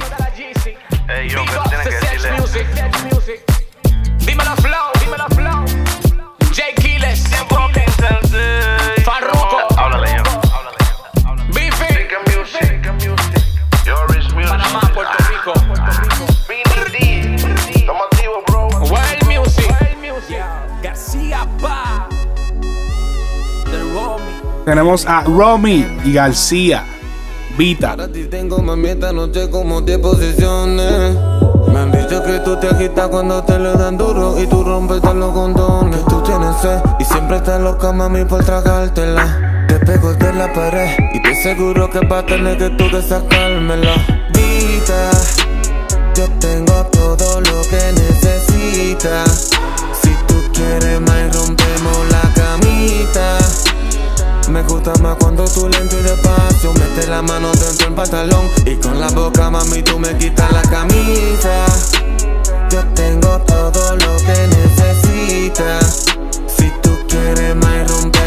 Dímelo flow, dímelo flow. J Kiles, Farruko, Biffy, Panamá, Puerto Rico, Wild Music, García Pa, The Romy. Tenemos a Romy y García. Vita. Tengo mami esta noche como 10 posiciones. Me han dicho que tú te agitas cuando te le dan duro y tú rompes los condones. Tú tienes sed y siempre estás loca, mami, por tragártela. Te pego de la pared y te aseguro que va a tener que tú que sacármela. Vita, yo tengo todo lo que necesitas. Si tú quieres más, rompemos la camita. Me gusta más cuando tú lento y despacio Mete la mano dentro del pantalón Y con la boca, mami, tú me quitas la camisa. Yo tengo todo lo que necesitas. Si tú quieres más, camita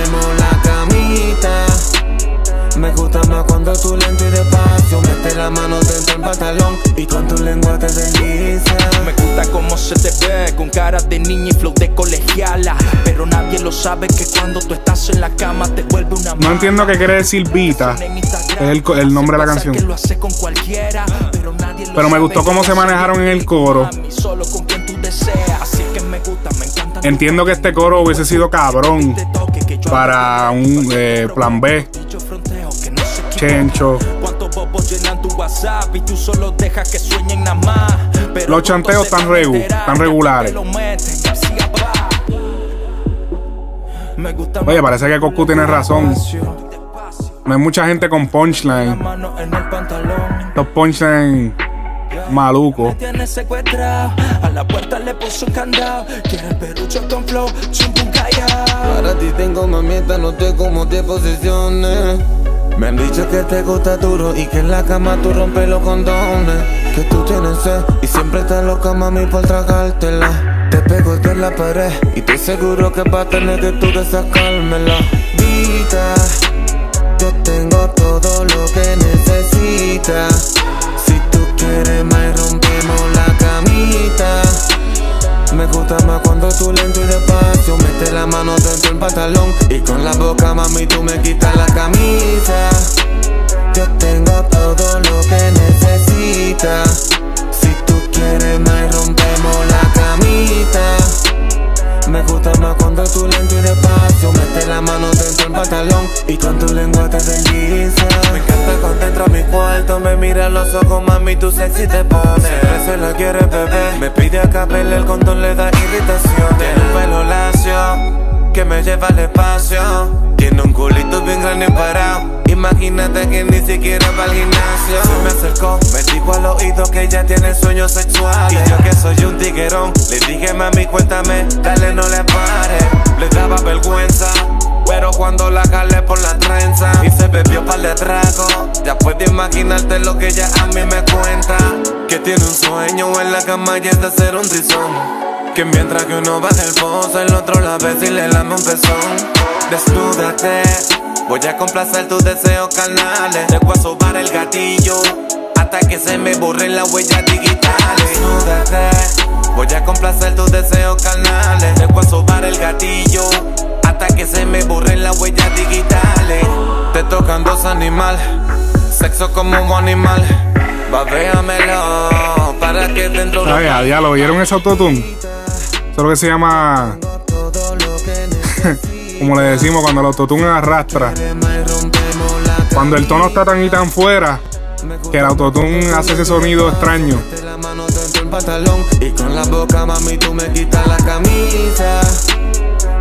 Me gusta más cuando tú lento y despacio Mete la mano dentro del pantalón Y con tu lengua te desliza Me gusta cómo se te ve con cara de niña y flow de colegiala. Pero nadie lo sabe que cuando tú estás en la cama te vuelve una No entiendo qué quiere decir Vita. Es el, el nombre de la canción. lo hace con cualquiera. Pero nadie lo Pero me gustó cómo se manejaron en el coro. Entiendo que este coro hubiese sido cabrón para un eh, plan B. Chencho. ¿Cuántos bobos llenan tu WhatsApp y tú solo dejas que sueñen nada más? Pero Los chanteos están, regu, están regulares. Oye, parece que Coscu tiene razón. No hay mucha gente con punchline. Los punchline malucos. Tiene secuestrado, a la puerta le puso un candado. Quiere el perucho con flow, chimpum callao. Para ti tengo noche como 10 posiciones Me han dicho que te gusta duro y que en la cama tú rompes los condones. Que tú tienes sed y siempre estás loca mami por tragártela. Te pego de la pared y te seguro que va a tener que tú que sacármela. Vita, yo tengo todo lo que necesitas. Si tú quieres más rompemos la camita me gusta más cuando tú lento y despacio Mete la mano dentro del pantalón Y con la boca, mami, tú me quitas la camisa. Yo tengo todo lo que necesitas. Si tú quieres más, rompemos la camita Me gusta más cuando tú lento y despacio Mete la mano dentro del pantalón Y con tu lengua te desliza. Me encanta cuando entro a mi cuarto Me mira los ojos, mami, tú sexy te pones. Siempre se la quiere bebé. Me pide a capela, el condón le da irritación. Tiene un pelo lacio Que me lleva al espacio Tiene un culito bien grande parado. Imagínate que ni siquiera va al gimnasio. Se me acercó, me dijo al oído que ella tiene sueños sexuales. Y yo que soy un tiguerón Le dije mami cuéntame, dale no le pare Le daba vergüenza pero cuando la jalé por la trenza y se bebió par de trago, ya puedes imaginarte lo que ella a mí me cuenta. Que tiene un sueño en la cama y es de hacer un trizón. Que mientras que uno baja el pozo, el otro la besa y le lame un pezón. Desnúdate, voy a complacer tus deseos carnales. Te voy a sobar el gatillo hasta que se me borren las huellas digitales. Desnúdate, voy a complacer tus deseos carnales. Te voy a sobar el gatillo hasta que se me borren las huellas digitales. Te tocan dos animales, sexo como un animal. Babéamelo para que dentro Ay, a diablo, ¿vieron ese autotune? Eso es lo que se llama. [LAUGHS] Como le decimos, cuando el autotune arrastra. Cuando el tono está tan y tan fuera que el autotune hace ese sonido extraño.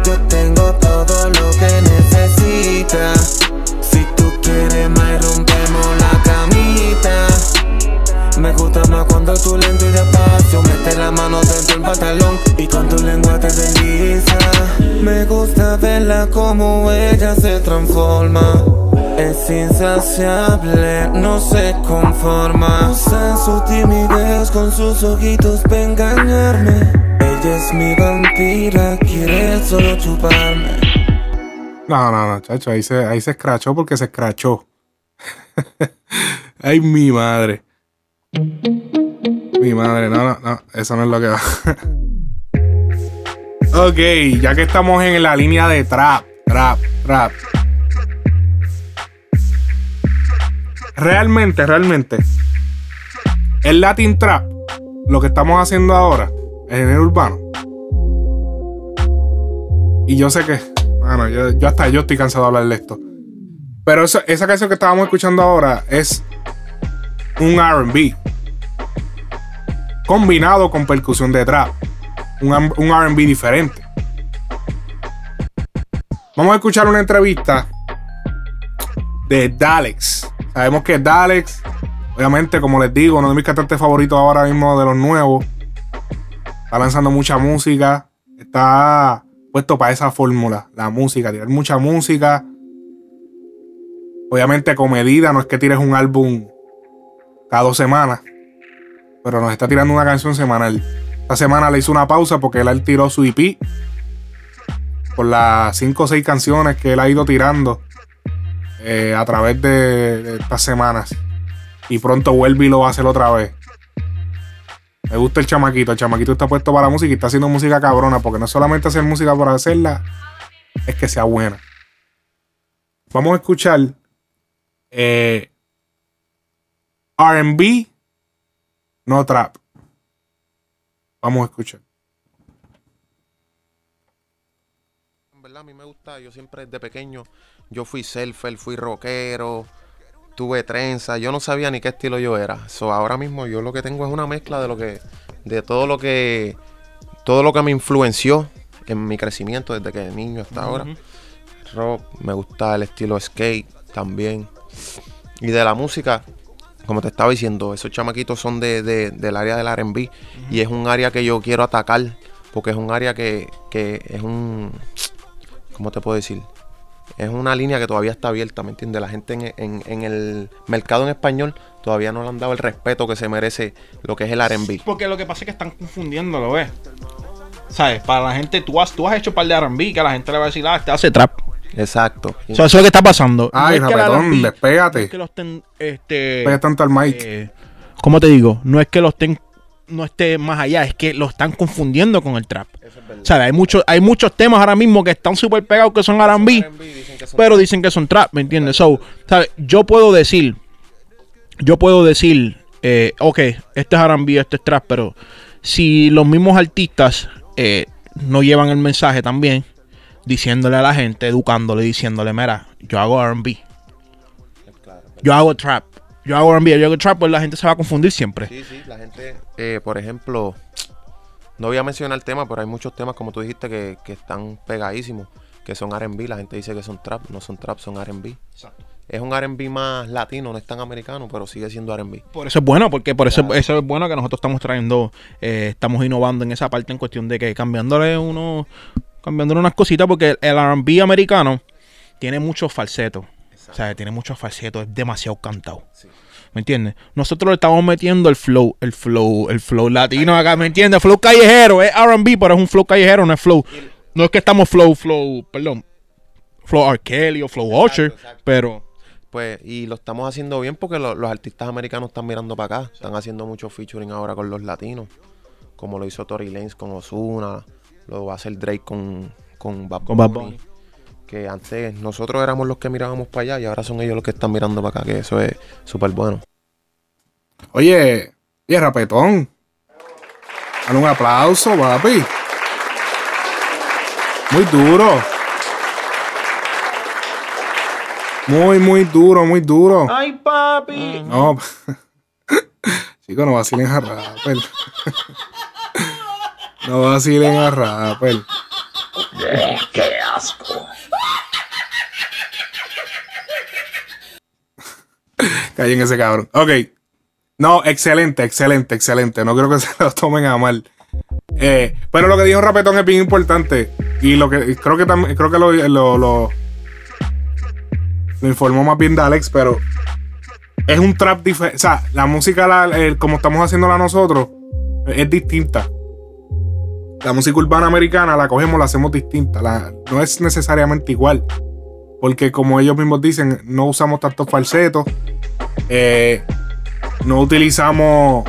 Yo tengo todo lo que necesitas. Si tú quieres más rompemos la camita. Me gusta más cuando tú lento y despacio Mete la mano dentro del pantalón Y con tu lengua te desliza. Me gusta verla como ella se transforma. Es insaciable, no se conforma. Usa su timidez con sus ojitos para engañarme. Ella es mi vampira, quiere solo chuparme. No, no, no, chacho, ahí se, ahí se escrachó porque se escrachó. [LAUGHS] Ay, mi madre. Mi madre, no, no, no, eso no es lo que va. [LAUGHS] ok, ya que estamos en la línea de trap, trap, trap. Realmente, realmente, el Latin Trap, lo que estamos haciendo ahora, en el urbano. Y yo sé que, bueno, yo, yo hasta yo estoy cansado de hablar de esto. Pero esa, esa canción que estábamos escuchando ahora es un RB combinado con percusión de trap. Un, un RB diferente. Vamos a escuchar una entrevista de Dalex. Sabemos que Dalex, obviamente, como les digo, uno de mis cantantes favoritos ahora mismo de los nuevos. Está lanzando mucha música. Está puesto para esa fórmula, la música, tirar mucha música. Obviamente con medida, no es que tires un álbum cada dos semanas. Pero nos está tirando una canción semanal. Esta semana le hizo una pausa porque él tiró su EP. Por las cinco o seis canciones que él ha ido tirando eh, a través de, estas semanas. Y pronto vuelve y lo va a hacer otra vez. Me gusta el chamaquito. El chamaquito está puesto para la música y está haciendo música cabrona. Porque no solamente hacer música por hacerla, es que sea buena. Vamos a escuchar eh, RB, no trap. Vamos a escuchar. En verdad, a mí me gusta, yo siempre desde pequeño, yo fui surfer, fui rockero, tuve trenza, yo no sabía ni qué estilo yo era. So, ahora mismo yo lo que tengo es una mezcla de lo que, de todo lo que, todo lo que me influenció en mi crecimiento desde que niño hasta ahora. Rock, me gusta el estilo skate también. Y de la música, como te estaba diciendo, esos chamaquitos son de, de- del área del RB y es un área que yo quiero atacar porque es un área que, que es un, ¿cómo te puedo decir? Es una línea que todavía está abierta, ¿me entiendes? La gente en, en- en el mercado en español todavía no le han dado el respeto que se merece lo que es el RB. Porque lo que pasa es que están confundiéndolo, ¿ves? ¿Sabes? Para la gente, tú has, tú has hecho un par de RB que a la gente le va a decir, ah, este hace trap. Exacto. O sea, eso es lo que está pasando. Ay, No es que despégate. no es que los ten- este, Pega tanto al mic. eh, ¿Cómo te digo? No es que los estén no esté más allá, es que lo están confundiendo con el trap. ¿Sabes? Hay muchos, hay muchos temas ahora mismo que están súper pegados que son R&B, pero dicen que son trap, ¿me entiendes? So, ¿sabes? Yo puedo decir, yo puedo decir, eh, ok, este es R&B, este es trap, pero si los mismos artistas eh, no llevan el mensaje también, diciéndole a la gente, educándole, diciéndole, mira, yo hago RB. Yo hago trap. Yo hago RB, yo hago trap, pues la gente se va a confundir siempre. Sí, sí, la gente, eh, por ejemplo, no voy a mencionar el tema, pero hay muchos temas, como tú dijiste, que, que están pegadísimos, que son RB. La gente dice que son trap, no son trap, son RB. Es un RB más latino, no es tan americano, pero sigue siendo RB. Por eso es bueno, porque por eso, eso es bueno que nosotros estamos trayendo, eh, estamos innovando en esa parte en cuestión de que cambiándole uno, cambiándole unas cositas, porque el RB americano tiene muchos falsetos. O sea, tiene muchos falsetos, es demasiado cantado. ¿Me entiendes? Nosotros le estamos metiendo el flow, el flow, el flow latino acá, ¿me entiendes? Flow callejero, es RB, pero es un flow callejero, no es flow. No es que estamos flow, flow, perdón, flow R. Kelly o flow Usher, pero Pues, y lo estamos haciendo bien porque lo- los artistas americanos están mirando para acá. Están haciendo mucho featuring ahora con los latinos. Como lo hizo Tory Lanez con Ozuna. Lo va a hacer Drake con, con Bad Con Bad Bunny. Que antes nosotros éramos los que mirábamos para allá y ahora son ellos los que están mirando para acá. Que eso es súper bueno. Oye, oye, rapetón. Dale un aplauso, papi. Muy duro. Muy, muy duro, muy duro. Ay, papi. No, [LAUGHS] chico, no vacilen a rapper. No vacilen a rapper. ¡Qué asco! Callen ese cabrón. Ok. No, excelente, excelente, excelente. No creo que [LAUGHS] se lo tomen a mal. Eh, pero lo que dijo Rapetón es bien importante. Y lo que creo que también, creo que lo, lo, lo, lo informó más bien de Alex, pero es un trap diferente. O sea, la música, la- el- como estamos haciéndola nosotros, es distinta. La música urbana americana la cogemos, la hacemos distinta. La- no es necesariamente igual. Porque como ellos mismos dicen, no usamos tantos falsetos. Eh, no utilizamos.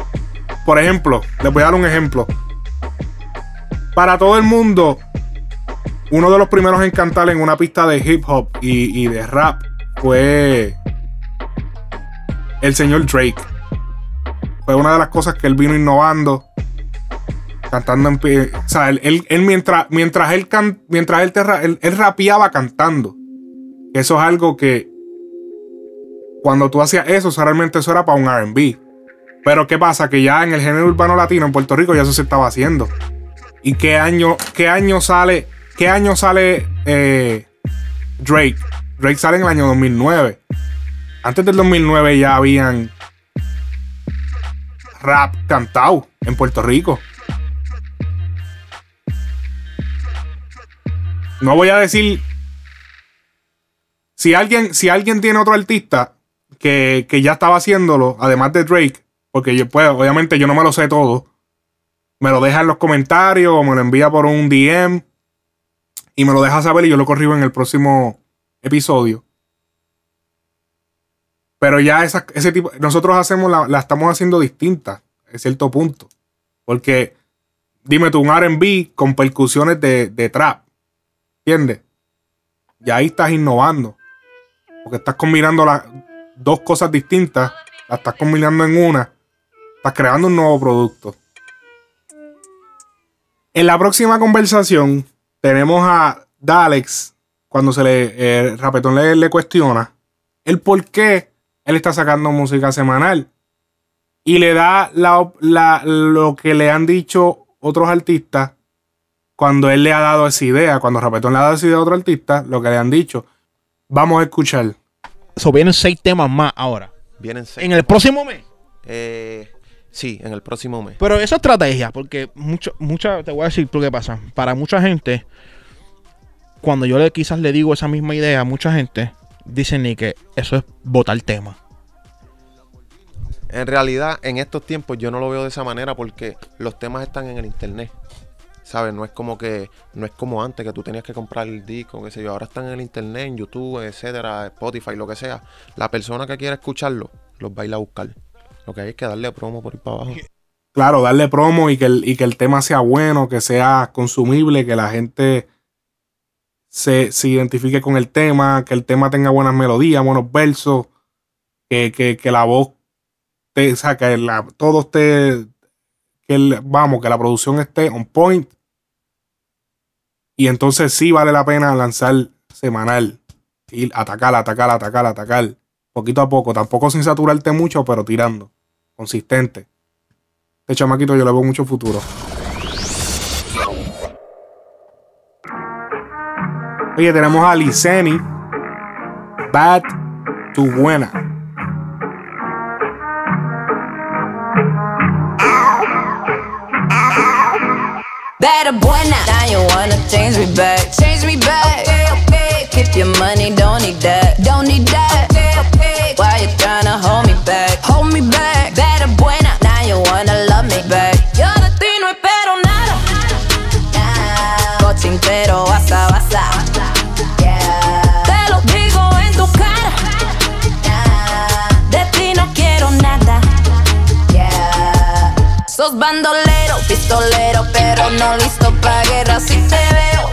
Por ejemplo, les voy a dar un ejemplo. Para todo el mundo, uno de los primeros en cantar en una pista de hip hop y, y de rap fue el señor Drake. Fue una de las cosas que él vino innovando. Cantando en pie. O sea, él, él- mientras, mientras él mientras él, te él, él rapeaba cantando. Eso es algo que cuando tú hacías eso, realmente eso era para un RB. Pero ¿qué pasa? Que ya en el género urbano latino en Puerto Rico ya eso se estaba haciendo. ¿Y qué año, qué año sale? ¿Qué año sale eh, Drake? Drake sale en el año 2009. Antes del 2009 ya habían rap cantado en Puerto Rico. No voy a decir. Si alguien, si alguien tiene otro artista que, que ya estaba haciéndolo, además de Drake, porque yo, pues, obviamente yo no me lo sé todo. Me lo deja en los comentarios o me lo envía por un DM y me lo deja saber y yo lo corrijo en el próximo episodio. Pero ya ese tipo, nosotros hacemos la, la estamos haciendo distinta, en cierto punto. Porque, dime tú, un RB con percusiones de, de trap. Y ahí estás innovando. Porque estás combinando las dos cosas distintas, las estás combinando en una. Estás creando un nuevo producto. En la próxima conversación tenemos a Dalex cuando se le eh, Rapetón le, cuestiona el por qué él está sacando música semanal y le da lo que le han dicho otros artistas cuando él le ha dado esa idea, cuando Rapetón le ha dado esa idea a otro artista, lo que le han dicho. Vamos a escuchar. Eso vienen seis temas más ahora. Vienen seis. En el próximo mes. Eh, sí, en el próximo mes. Pero esa estrategia, porque mucho, mucha, te voy a decir por qué pasa. Para mucha gente, cuando yo le quizás le digo esa misma idea a mucha gente, dicen ni que eso es votar tema. En realidad, en estos tiempos yo no lo veo de esa manera porque los temas están en el internet. ¿Sabes? No es como que, no es como antes que tú tenías que comprar el disco, qué sé yo. Ahora están en el internet, en YouTube, etcétera, Spotify, lo que sea. La persona que quiera escucharlo, los va a ir a buscar. Lo que hay es que darle promo por ir para abajo. Claro, darle promo y que el, y que el tema sea bueno, que sea consumible, que la gente se, se identifique con el tema, que el tema tenga buenas melodías, buenos versos, que, que, que la voz, te, o sea, que la, todo esté, que vamos, que la producción esté on point. Y entonces sí vale la pena lanzar semanal. Ir atacar, atacar, atacar, atacar. Poquito a poco. Tampoco sin saturarte mucho, pero tirando. Consistente. Este chamaquito yo le veo mucho futuro. Oye, tenemos a Liceni. Bad to buena. Better buena. Now you wanna change me back. Change me back. Okay, okay. Keep your money, don't need that. Don't need that. Okay, okay. Why you tryna hold me back? Hold me back. Better buena. Now you wanna love me back. Yo de ti no espero nada. Coaching pero basa, basa. Te lo digo en tu cara. De ti no quiero nada. Sos bandolero, pistolero, pero no listo pa' guerra si te veo.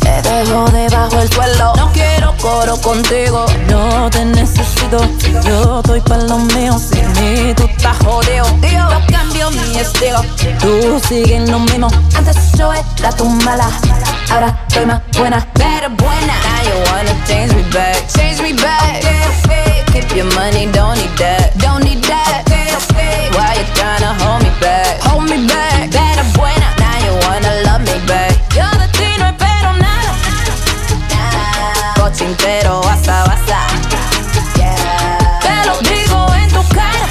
Te dejo debajo del suelo. No quiero coro contigo, no te necesito. Yo estoy pa' lo mío, sin mí tú estás jodido. Yo cambio mi estilo, tú sigues lo mismo. Antes yo era tu mala, ahora estoy más buena. Better buena. Now you wanna change me back, change me back. Okay, okay. Keep your money, don't need that, don't need pero basa, basa. Te lo digo en tu cara.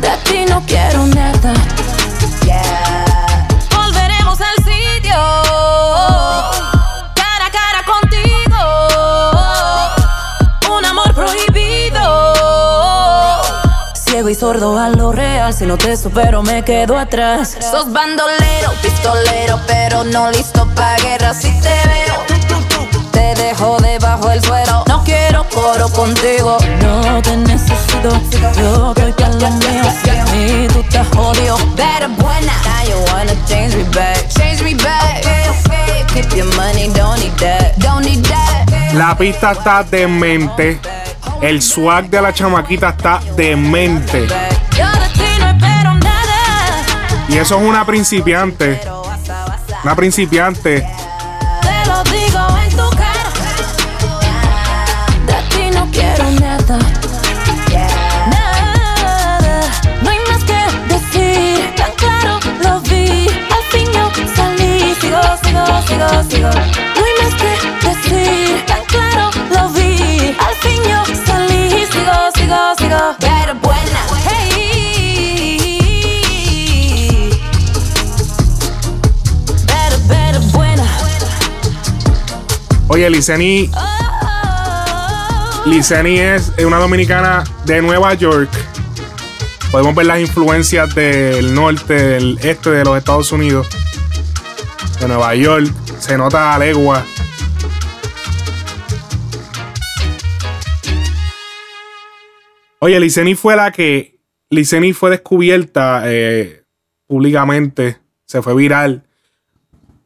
De ti no quiero nada. Volveremos al sitio. Cara a cara contigo. Un amor prohibido. Ciego y sordo a lo real. Si no te supero, me quedo atrás. Sos bandolero, pistolero, pero no listo pa' guerra si te veo. Te dejo debajo del suelo. No quiero coro contigo. No te necesito. Yo estoy pa' lo mío. Mí tú estás jodido. Better buena. Now you wanna change me back. Change me back. Okay, okay. Keep your money, don't need that. Don't need that. La pista está demente. El swag de la chamaquita está demente. Y eso es una principiante. Una principiante. Sigo, sigo. No hay más que decir. Tan claro lo vi. Al fin yo salí. Sigo, sigo, sigo. Pero buena. Hey. Better, better, buena. Oye, Liceni. Liceni es una dominicana de Nueva York. Podemos ver las influencias del norte, del este de los Estados Unidos. De Nueva York. Se nota a legua. Oye, Liceni fue la que. Liceni fue descubierta eh, públicamente. Se fue viral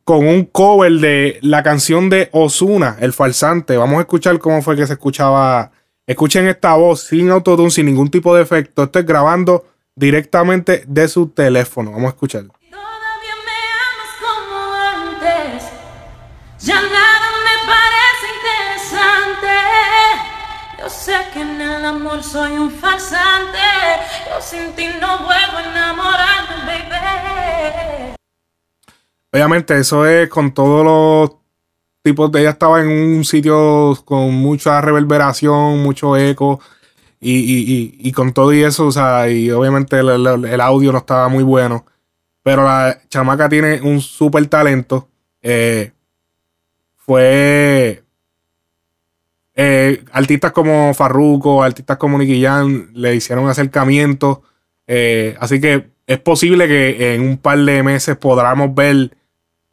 con un cover de la canción de Osuna, El Falsante. Vamos a escuchar cómo fue que se escuchaba. Escuchen esta voz sin autotune, sin ningún tipo de efecto. Esto es grabando directamente de su teléfono. Vamos a escuchar. Sé que en el amor soy un farsante. Yo sin ti no vuelvo a enamorarme, baby. Obviamente, eso es con todos los tipos de. Ella estaba en un sitio con mucha reverberación, mucho eco. Y, con todo y eso, o sea, y obviamente el audio no estaba muy bueno. Pero la chamaca tiene un súper talento. Eh, fue. Eh, artistas como Farruko, artistas como Nicky Jam le hicieron acercamientos. Eh, así que es posible que en un par de meses podamos ver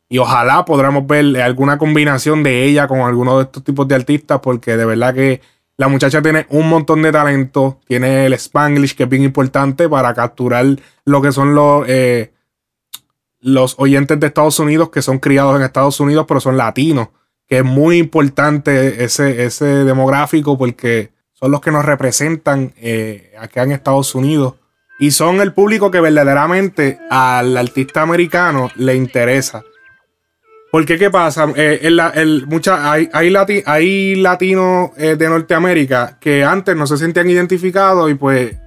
y ojalá podamos ver alguna combinación de ella con alguno de estos tipos de artistas, porque de verdad que la muchacha tiene un montón de talento, tiene el spanglish que es bien importante para capturar lo que son los, eh, los oyentes de Estados Unidos que son criados en Estados Unidos, pero son latinos, que es muy importante ese, ese demográfico porque son los que nos representan eh, acá en Estados Unidos. Y son el público que verdaderamente al artista americano le interesa. Porque qué pasa, Eh, el, el- mucha- hay, hay, lati- hay latinos eh, de Norteamérica que antes no se sentían identificados y pues,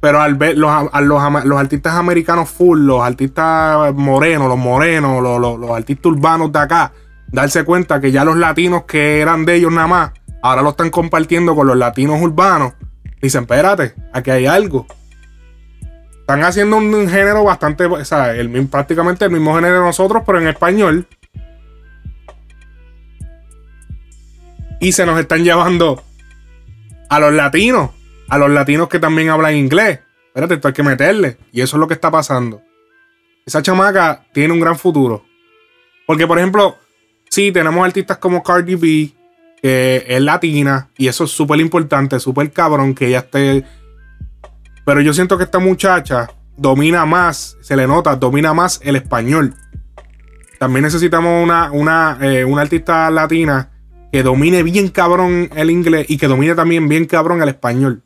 pero al ver los, a los, los artistas americanos full, los artistas morenos, los morenos, los- los artistas urbanos de acá, darse cuenta que ya los latinos que eran de ellos nada más, ahora lo están compartiendo con los latinos urbanos. Dicen, espérate, aquí hay algo. Están haciendo un, género bastante, o sea, el, prácticamente el mismo género de nosotros, pero en español. Y se nos están llevando a los latinos, a los latinos que también hablan inglés. Espérate, esto hay que meterle. Y eso es lo que está pasando. Esa chamaca tiene un gran futuro. Porque, por ejemplo, sí, tenemos artistas como Cardi B, que es latina, y eso es súper importante, súper cabrón que ella esté. Pero yo siento que esta muchacha domina más, se le nota, domina más el español. También necesitamos una, una, eh, una artista latina que domine bien cabrón el inglés y que domine también bien cabrón el español.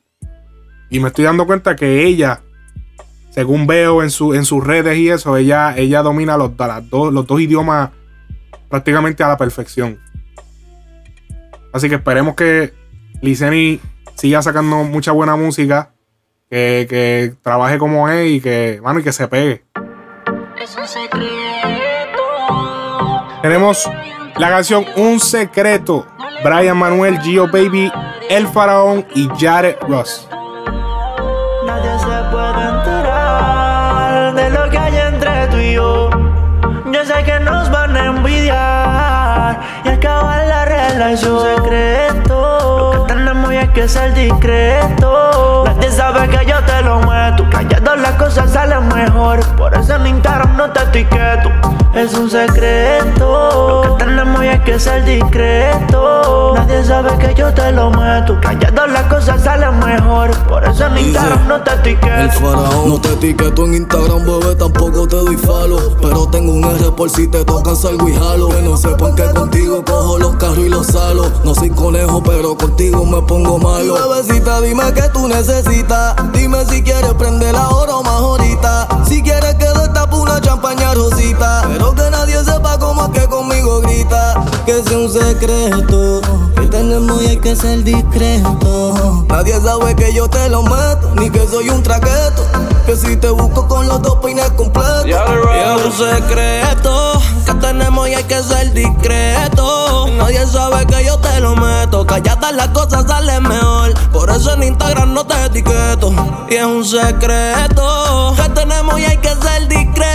Y me estoy dando cuenta que ella, según veo en, su, en sus redes y eso, ella, ella domina los, los dos idiomas prácticamente a la perfección. Así que esperemos que Liceni siga sacando mucha buena música, que, que trabaje como es y que, mano, y que se pegue. Tenemos la canción Un Secreto, Brian Manuel, Gio Baby, El Faraón y Jared Ross. La relación. Un secreto, que tenemos y que ser discreto. Nadie sabe que yo te lo meto. Callado las cosas salen mejor. Por eso en Instagram no te etiqueto. Es un secreto, lo que tenemos y hay que ser discreto. Nadie sabe que yo te lo meto. Callado las cosas salen mejor. Por eso en Instagram no te El etiqueto. faraón No te etiqueto en Instagram, bebé, tampoco te doy follow Pero tengo un R por si te tocan salgo y jalo Que no sepan que contigo cojo los carros y los salo No soy conejo, pero contigo me pongo malo Bebecita, dime que tú necesitas Dime si quieres prender la hora o más ahorita Si quieres que destape una champaña rosita Pero que nadie sepa cómo es que conmigo grita. Que sea un secreto Que tenemos y hay que ser discreto. Nadie sabe que yo te lo meto Ni que soy un traqueto. Que si te busco con los dos peines completos. Y es un secreto Que tenemos y hay que ser discreto. Nadie sabe que yo te lo meto. Calladas las cosas salen mejor. Por eso en Instagram no te etiqueto. Y es un secreto Que tenemos y hay que ser discreto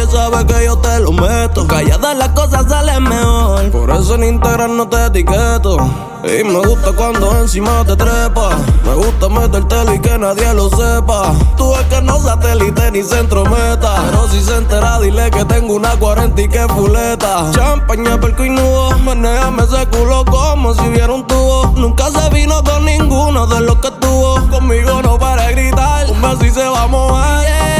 Nadie sabe que yo te lo meto Calladas las cosas salen mejor Por eso en Instagram no te etiqueto y me gusta cuando encima te trepa. Me gusta metértelo y que nadie lo sepa. Tú es que no satélite ni centro meta. Pero si se entera, dile que tengo una 40 y que fuleta. Champaña, perco y nudo. Manéjame ese culo como si hubiera un tubo. Nunca se vino con ninguno de los que tuvo. Conmigo no para gritar. Un beso y se va a mojar. Yeah.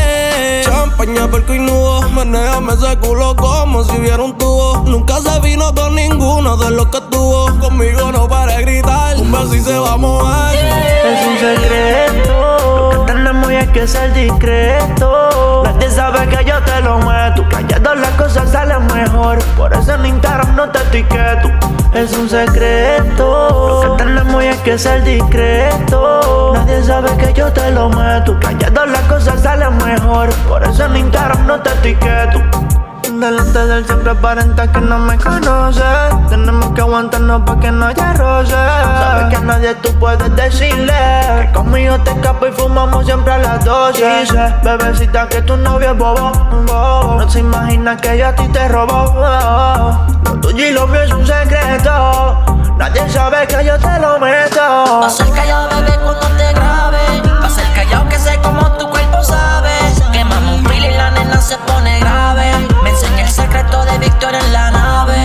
Champaña, perco y nudo. Manéjame ese culo como si hubiera un tubo. Nunca se vino con ninguno de los que tuvo. Conmigo no para gritar. Un beso y se va a mojar. Es un secreto, tenemos y hay que ser discreto. Nadie sabe que yo te lo meto. Callado las cosas salen mejor. Por eso en Instagram no te etiqueto. Es un secreto, lo que tenemos y hay que ser discreto. Nadie sabe que yo te lo meto. Callado las cosas salen mejor. Por eso en Instagram no te etiqueto. Delante del siempre aparenta que no me conoce. Tenemos que aguantarnos para que no haya roce. Sabes que a nadie tú puedes decirle que conmigo te escapo y fumamos siempre a las 12. Dice, bebecita, que tu novio es bobo. bobo. No se imagina que yo a ti te robó. Lo tuyo y lo mío es un secreto. Nadie sabe que yo te lo meto. Va a ser callado, bebé, cuando te grabe. Ser callado que sé cómo tu cuerpo sabe. Quemamos un grill y la nena se pone grave. Me enseña el secreto de Víctor en la nave.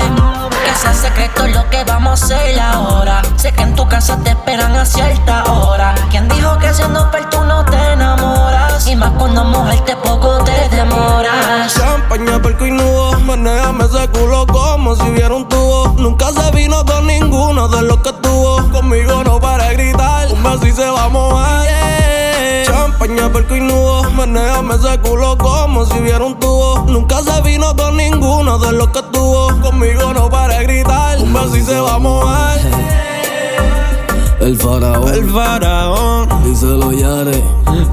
Que sea secreto lo que vamos a hacer ahora. Sé que en tu casa te esperan a cierta hora. ¿Quién dijo que siendo fiel tú no te enamoras? Y más cuando mujer te poco te demoras. Champaña, perco y nudo. Manéjame ese culo como si hubiera un tubo. Nunca se vino con ninguno de los que tuvo. Conmigo no para gritar. Un beso y se va a. Champaña, perco y nudo. Ese culo como si hubiera un tubo. Nunca se vino con ninguno de los que tuvo. Conmigo no para gritar, un beso y se va a mover. El faraón, el faraón, díselo Yare.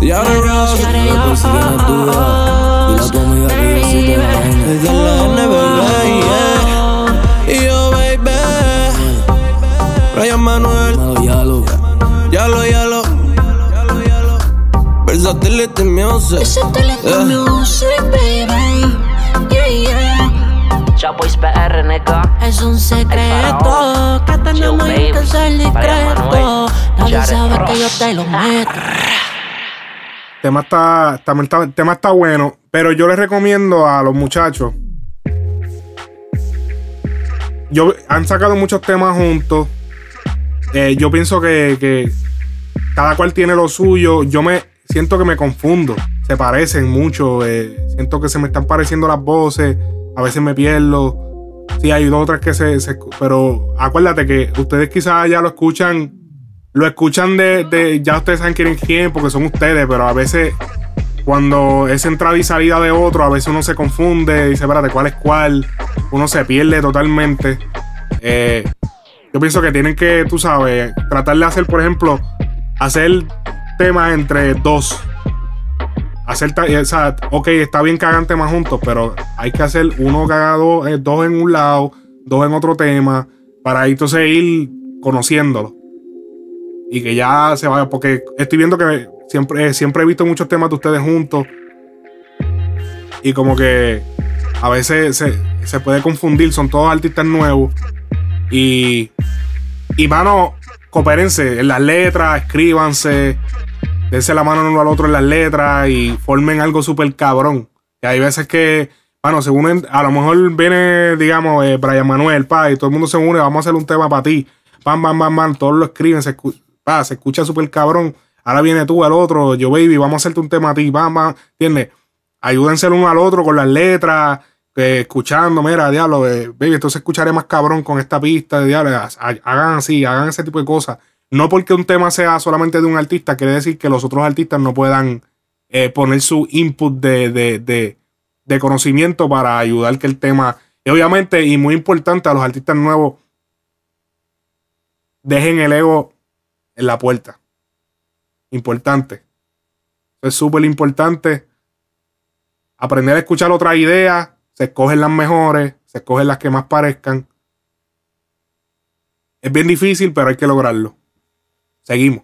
Yare Ross, que por si tienes duda. Dile a tu Yeah. music, baby. Yeah, yeah. Chapois PR, nigga. Es un secreto que tenemos Chill, que ser discreto. Manuel. Nadie sabe Ross. que yo te lo meto. El tema está, está- está- tema está bueno, pero yo les recomiendo a los muchachos. Yo, han sacado muchos temas juntos. Eh, yo pienso que, que cada cual tiene lo suyo. Yo me siento que me confundo. Se parecen mucho. eh, siento que se me están pareciendo las voces. A veces me pierdo. Sí, hay dos otras que se, se- Pero acuérdate que ustedes quizás ya lo escuchan. Lo escuchan de, de- Ya ustedes saben quién es quién, porque son ustedes, pero a veces. Cuando es entrada y salida de otro, a veces uno se confunde, dice, espérate, ¿cuál es cuál? Uno se pierde totalmente. Eh, yo pienso que tienen que, tú sabes, tratar de hacer, por ejemplo, hacer temas entre dos. Hacer, ta- o sea, ok, está bien que hagan temas juntos, pero hay que hacer uno dos, eh, dos en un lado, dos en otro tema, para entonces ir conociéndolo. Y que ya se vaya, porque estoy viendo que siempre, eh, siempre he visto muchos temas de ustedes juntos. Y como que a veces se, se puede confundir, son todos artistas nuevos. Y, y mano, coopérense en las letras, escríbanse, dense la mano uno al otro en las letras y formen algo súper cabrón. Y hay veces que, bueno, se unen, a lo mejor viene, digamos, eh, Brian Manuel, pa, y todo el mundo se une, vamos a hacer un tema para ti. Pam, pam, pam, pam, todos lo escriben, se, escu- pa, se escucha súper cabrón. Ahora viene tú al otro, yo baby, vamos a hacerte un tema a ti, pam, pam, ¿entiendes? Ayúdense el uno al otro con las letras, eh, escuchando, mira, diablo, eh, baby, entonces escucharé más cabrón con esta pista, diablo, ha- hagan así, hagan ese tipo de cosas. No porque un tema sea solamente de un artista, quiere decir que los otros artistas no puedan eh, poner su input de, de, de, conocimiento para ayudar que el tema, obviamente, y muy importante a los artistas nuevos, dejen el ego en la puerta. Importante. Es súper importante. Aprender a escuchar otras ideas. Se escogen las mejores. Se escogen las que más parezcan. Es bien difícil, pero hay que lograrlo. Seguimos.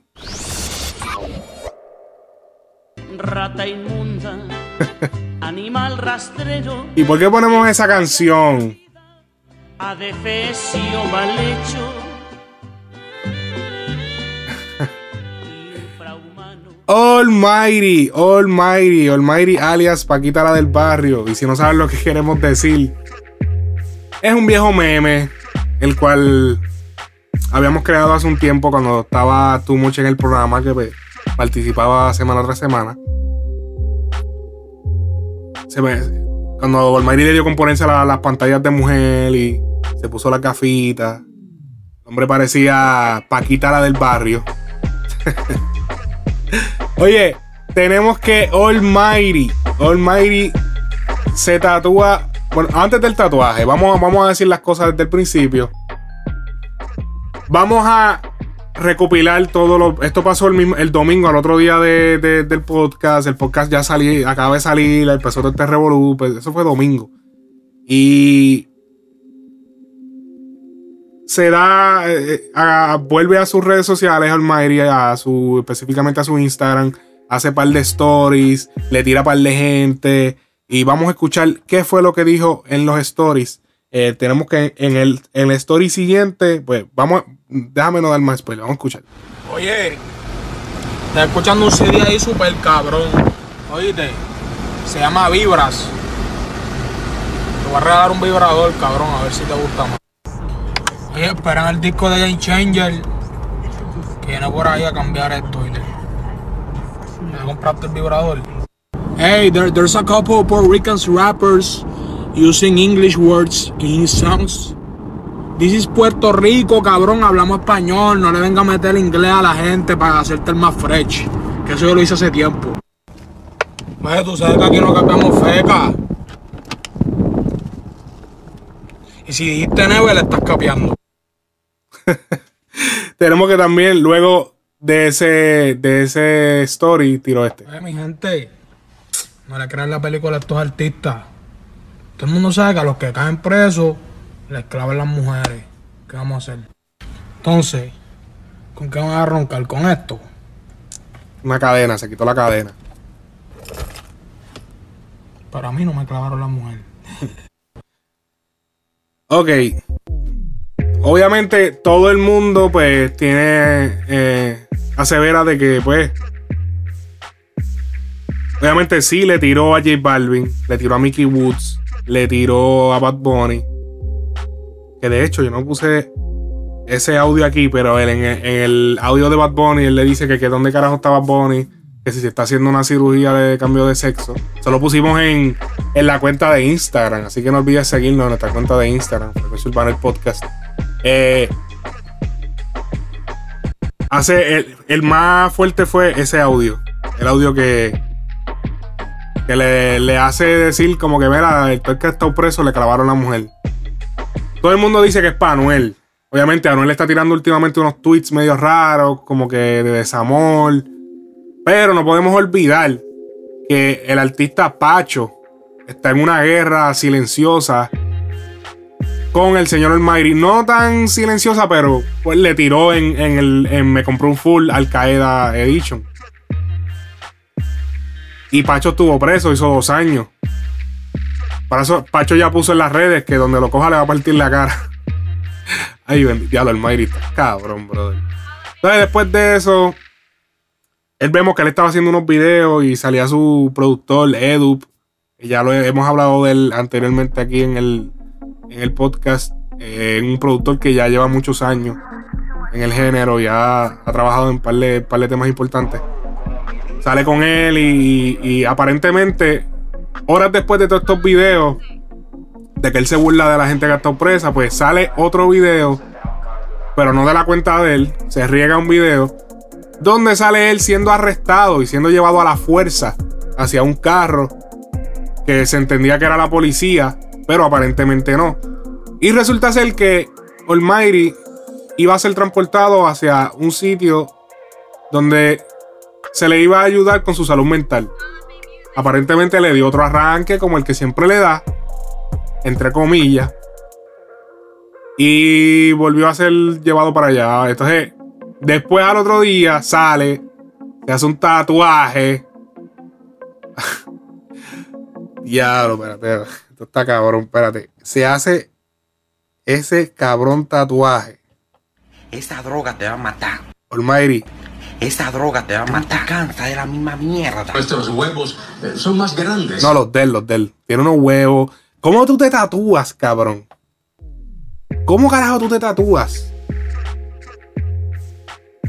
Rata inmunda, [LAUGHS] animal rastrero, ¿Y por qué ponemos esa canción? adefesio mal hecho. [LAUGHS] Almighty, Almighty, Almighty alias Paquita la del barrio. Y si no sabes lo que queremos decir, es un viejo meme, el cual habíamos creado hace un tiempo cuando estaba tú mucho en el programa que pues, participaba semana tras semana. Se me- cuando Almighty le dio componencia a la- las pantallas de mujer y se puso las gafitas. El hombre parecía Paquita la del barrio. [LAUGHS] Oye, tenemos que Almighty, Almighty se tatúa. Bueno, antes del tatuaje, vamos, vamos a decir las cosas desde el principio. Vamos a recopilar todo lo. Esto pasó el, mismo, el domingo, al otro día de- de- del podcast. El podcast ya salí, acaba de salir, empezó todo este revolú. pues, eso fue domingo. Y se da, eh, a- vuelve a sus redes sociales, Almighty, a su, específicamente a su Instagram, hace par de stories, le tira par de gente y vamos a escuchar qué fue lo que dijo en los stories. Eh, tenemos que en el, en el story siguiente, pues vamos, déjame no dar más spoiler, vamos a escuchar. Oye, estás escuchando un CD ahí super cabrón. Oíste, se llama Vibras. Te voy a regalar un vibrador, cabrón, a ver si te gusta más. Oye, esperan el disco de Game Changer. Que viene por ahí a cambiar esto, oíste. ¿Ya compraste el vibrador? Hey, there, there's a couple of Puerto Rican rappers using English words in songs. This is Puerto Rico, cabrón, hablamos español, no le venga a meter inglés a la gente para hacerte el más fresh. Que eso yo lo hice hace tiempo. Oye, tú sabes que aquí no cambiamos feca. Y si dijiste neve, le estás capeando. [LAUGHS] Tenemos que también, luego de ese, de ese story, tiro este. Oye, mi gente, no le crean la película a estos artistas. Todo el mundo sabe que a los que caen presos les clavan las mujeres. ¿Qué vamos a hacer? Entonces, ¿con qué van a roncar? ¿Con esto? Una cadena, se quitó la cadena. Para mí no me clavaron las mujeres. [LAUGHS] Ok. Obviamente todo el mundo pues tiene eh, asevera de que pues obviamente sí le tiró a J Balvin, le tiró a Mickey Woods, le tiró a Bad Bunny. Que de hecho yo no puse ese audio aquí, pero él, en, el, audio de Bad Bunny él le dice que, que dónde carajo está Bad Bunny, que si se está haciendo una cirugía de cambio de sexo. Se lo pusimos en, en la cuenta de Instagram, así que no olvides seguirnos en nuestra cuenta de Instagram, Frecuencia Urbana el podcast. Eh, hace el, el más fuerte fue ese audio. El audio que, que le, le hace decir como que, mira, el que ha estado preso le clavaron a la mujer. Todo el mundo dice que es para Anuel. Obviamente Anuel está tirando últimamente unos tweets medio raros, como que de desamor. Pero no podemos olvidar que el artista Pacho está en una guerra silenciosa con el señor Almighty. No tan silenciosa, pero pues le tiró en, en el. en Me compró un full Al Qaeda Edition. Y Pacho estuvo preso, hizo dos años. Para eso, Pacho ya puso en las redes que donde lo coja le va a partir la cara. [LAUGHS] Ay, bendito, el está cabrón, brother. Entonces, después de eso, él vemos que él estaba haciendo unos videos y salía su productor, Edu. que Ya lo hemos hablado de él anteriormente aquí en el, en el podcast. Eh, un productor que ya lleva muchos años en el género, ya ha trabajado en un par par de temas importantes. Sale con él y, aparentemente, horas después de todos estos videos, de que él se burla de la gente que ha estado presa, pues sale otro video, pero no de la cuenta de él, se riega un video, donde sale él siendo arrestado y siendo llevado a la fuerza hacia un carro que se entendía que era la policía, pero aparentemente no. Y resulta ser que Almighty iba a ser transportado hacia un sitio donde se le iba a ayudar con su salud mental. Aparentemente le dio otro arranque como el que siempre le da, entre comillas. Y volvió a ser llevado para allá. Entonces, después al otro día sale, se hace un tatuaje. [LAUGHS] Diablo, espérate. Esto está cabrón, espérate. Se hace ese cabrón tatuaje. Esa droga te va a matar. Almighty. Esa droga te va a matar. Cansa de la misma mierda. Nuestros huevos eh, son más grandes. No, los de él, los de él. Tiene unos huevos. ¿Cómo tú te tatúas, cabrón? ¿Cómo carajo tú te tatúas?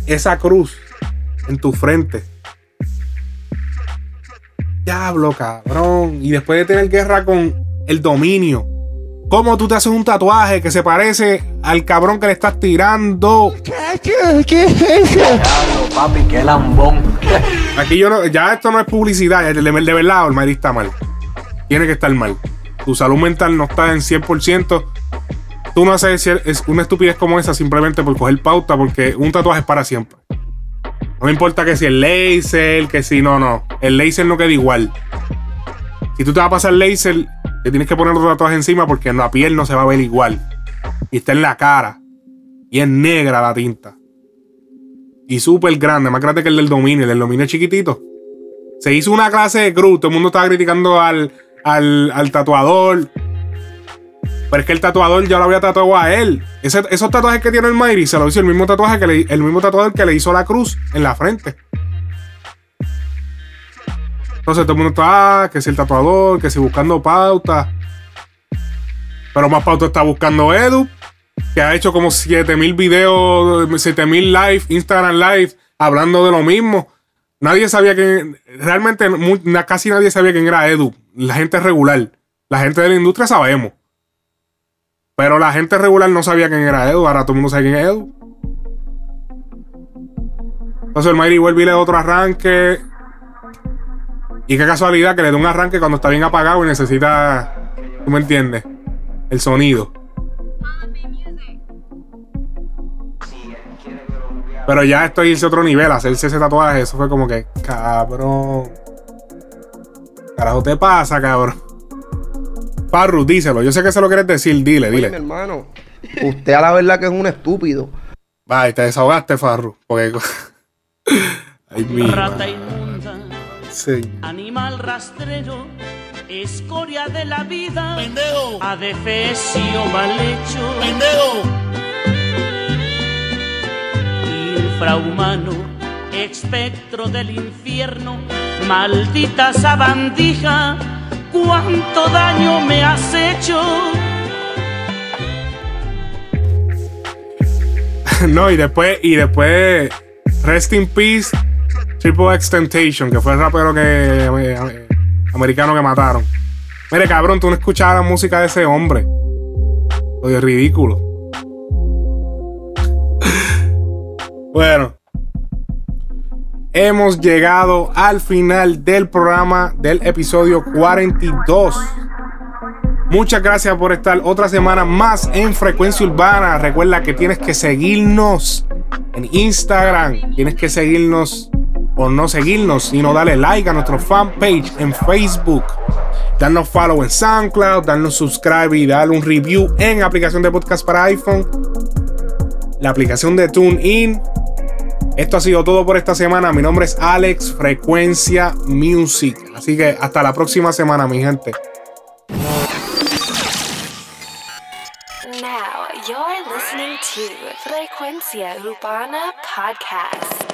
Esa cruz en tu frente. Diablo, cabrón. Y después de tener guerra con el dominio. ¿Cómo tú te haces un tatuaje que se parece al cabrón que le estás tirando? ¿Qué, qué es eso? Diablo, papi, qué lambón. Aquí yo no, ya esto no es publicidad, de, de, de verdad, Almighty está mal. Tiene que estar mal. Tu salud mental no está en 100%. Tú no haces es una estupidez como esa simplemente por coger pauta, porque un tatuaje es para siempre. No me importa que si el laser, que si no, no. El laser no queda igual. Si tú te vas a pasar laser, te tienes que poner otro tatuaje encima porque en la piel no se va a ver igual. Y está en la cara. Y es negra la tinta. Y súper grande, más grande que el del dominio. El del dominio es chiquitito. Se hizo una clase de cruz. Todo el mundo estaba criticando al, al, al tatuador. Pero es que el tatuador ya lo había tatuado a él. Ese, esos tatuajes que tiene el Mayri se lo hizo el mismo tatuaje que el mismo tatuador que le hizo la cruz en la frente. Entonces todo el mundo está, ah, que si el tatuador, que si buscando pauta. Pero más pauta está buscando Edu, que ha hecho como 7000 videos, 7000 live, Instagram live, hablando de lo mismo. Nadie sabía que, realmente casi nadie sabía quién era Edu. La gente regular. La gente de la industria sabemos. Pero la gente regular no sabía quién era Edu. Ahora todo el mundo sabe quién es Edu. Entonces el Mayri vuelve y le da otro arranque. Y qué casualidad que le dé un arranque cuando está bien apagado y necesita. ¿Tú me entiendes? El sonido. Pero ya esto hice otro nivel, hacerse ese tatuaje, eso fue como que, cabrón. Carajo te pasa, cabrón. Parru, díselo. Yo sé que se lo quieres decir, dile, Oye, dile. mi hermano, usted a la verdad que es un estúpido. Vaya, te desahogaste, Farru. Porque. [LAUGHS] Ay, mi Animal rastrero, escoria de la vida, adefesio mal hecho, infrahumano, espectro del infierno, maldita sabandija, cuánto daño me has hecho. [LAUGHS] no, y después, y después. Rest in Peace. Triple X Temptation, que fue el rapero que. eh, americano que mataron. Mire, cabrón, tú no escuchabas la música de ese hombre. Oye, ridículo. [LAUGHS] bueno. Hemos llegado al final del programa del episodio 42. Muchas gracias por estar otra semana más en Frecuencia Urbana. Recuerda que tienes que seguirnos en Instagram. Tienes que seguirnos o no seguirnos, sino darle like a nuestro fanpage en Facebook. Darnos follow en SoundCloud, darnos subscribe y darle un review en aplicación de podcast para iPhone. La aplicación de TuneIn. Esto ha sido todo por esta semana. Mi nombre es Alex Frecuencia Music. Así que hasta la próxima semana, mi gente. Now you're listening Frecuencia Urbana Podcast.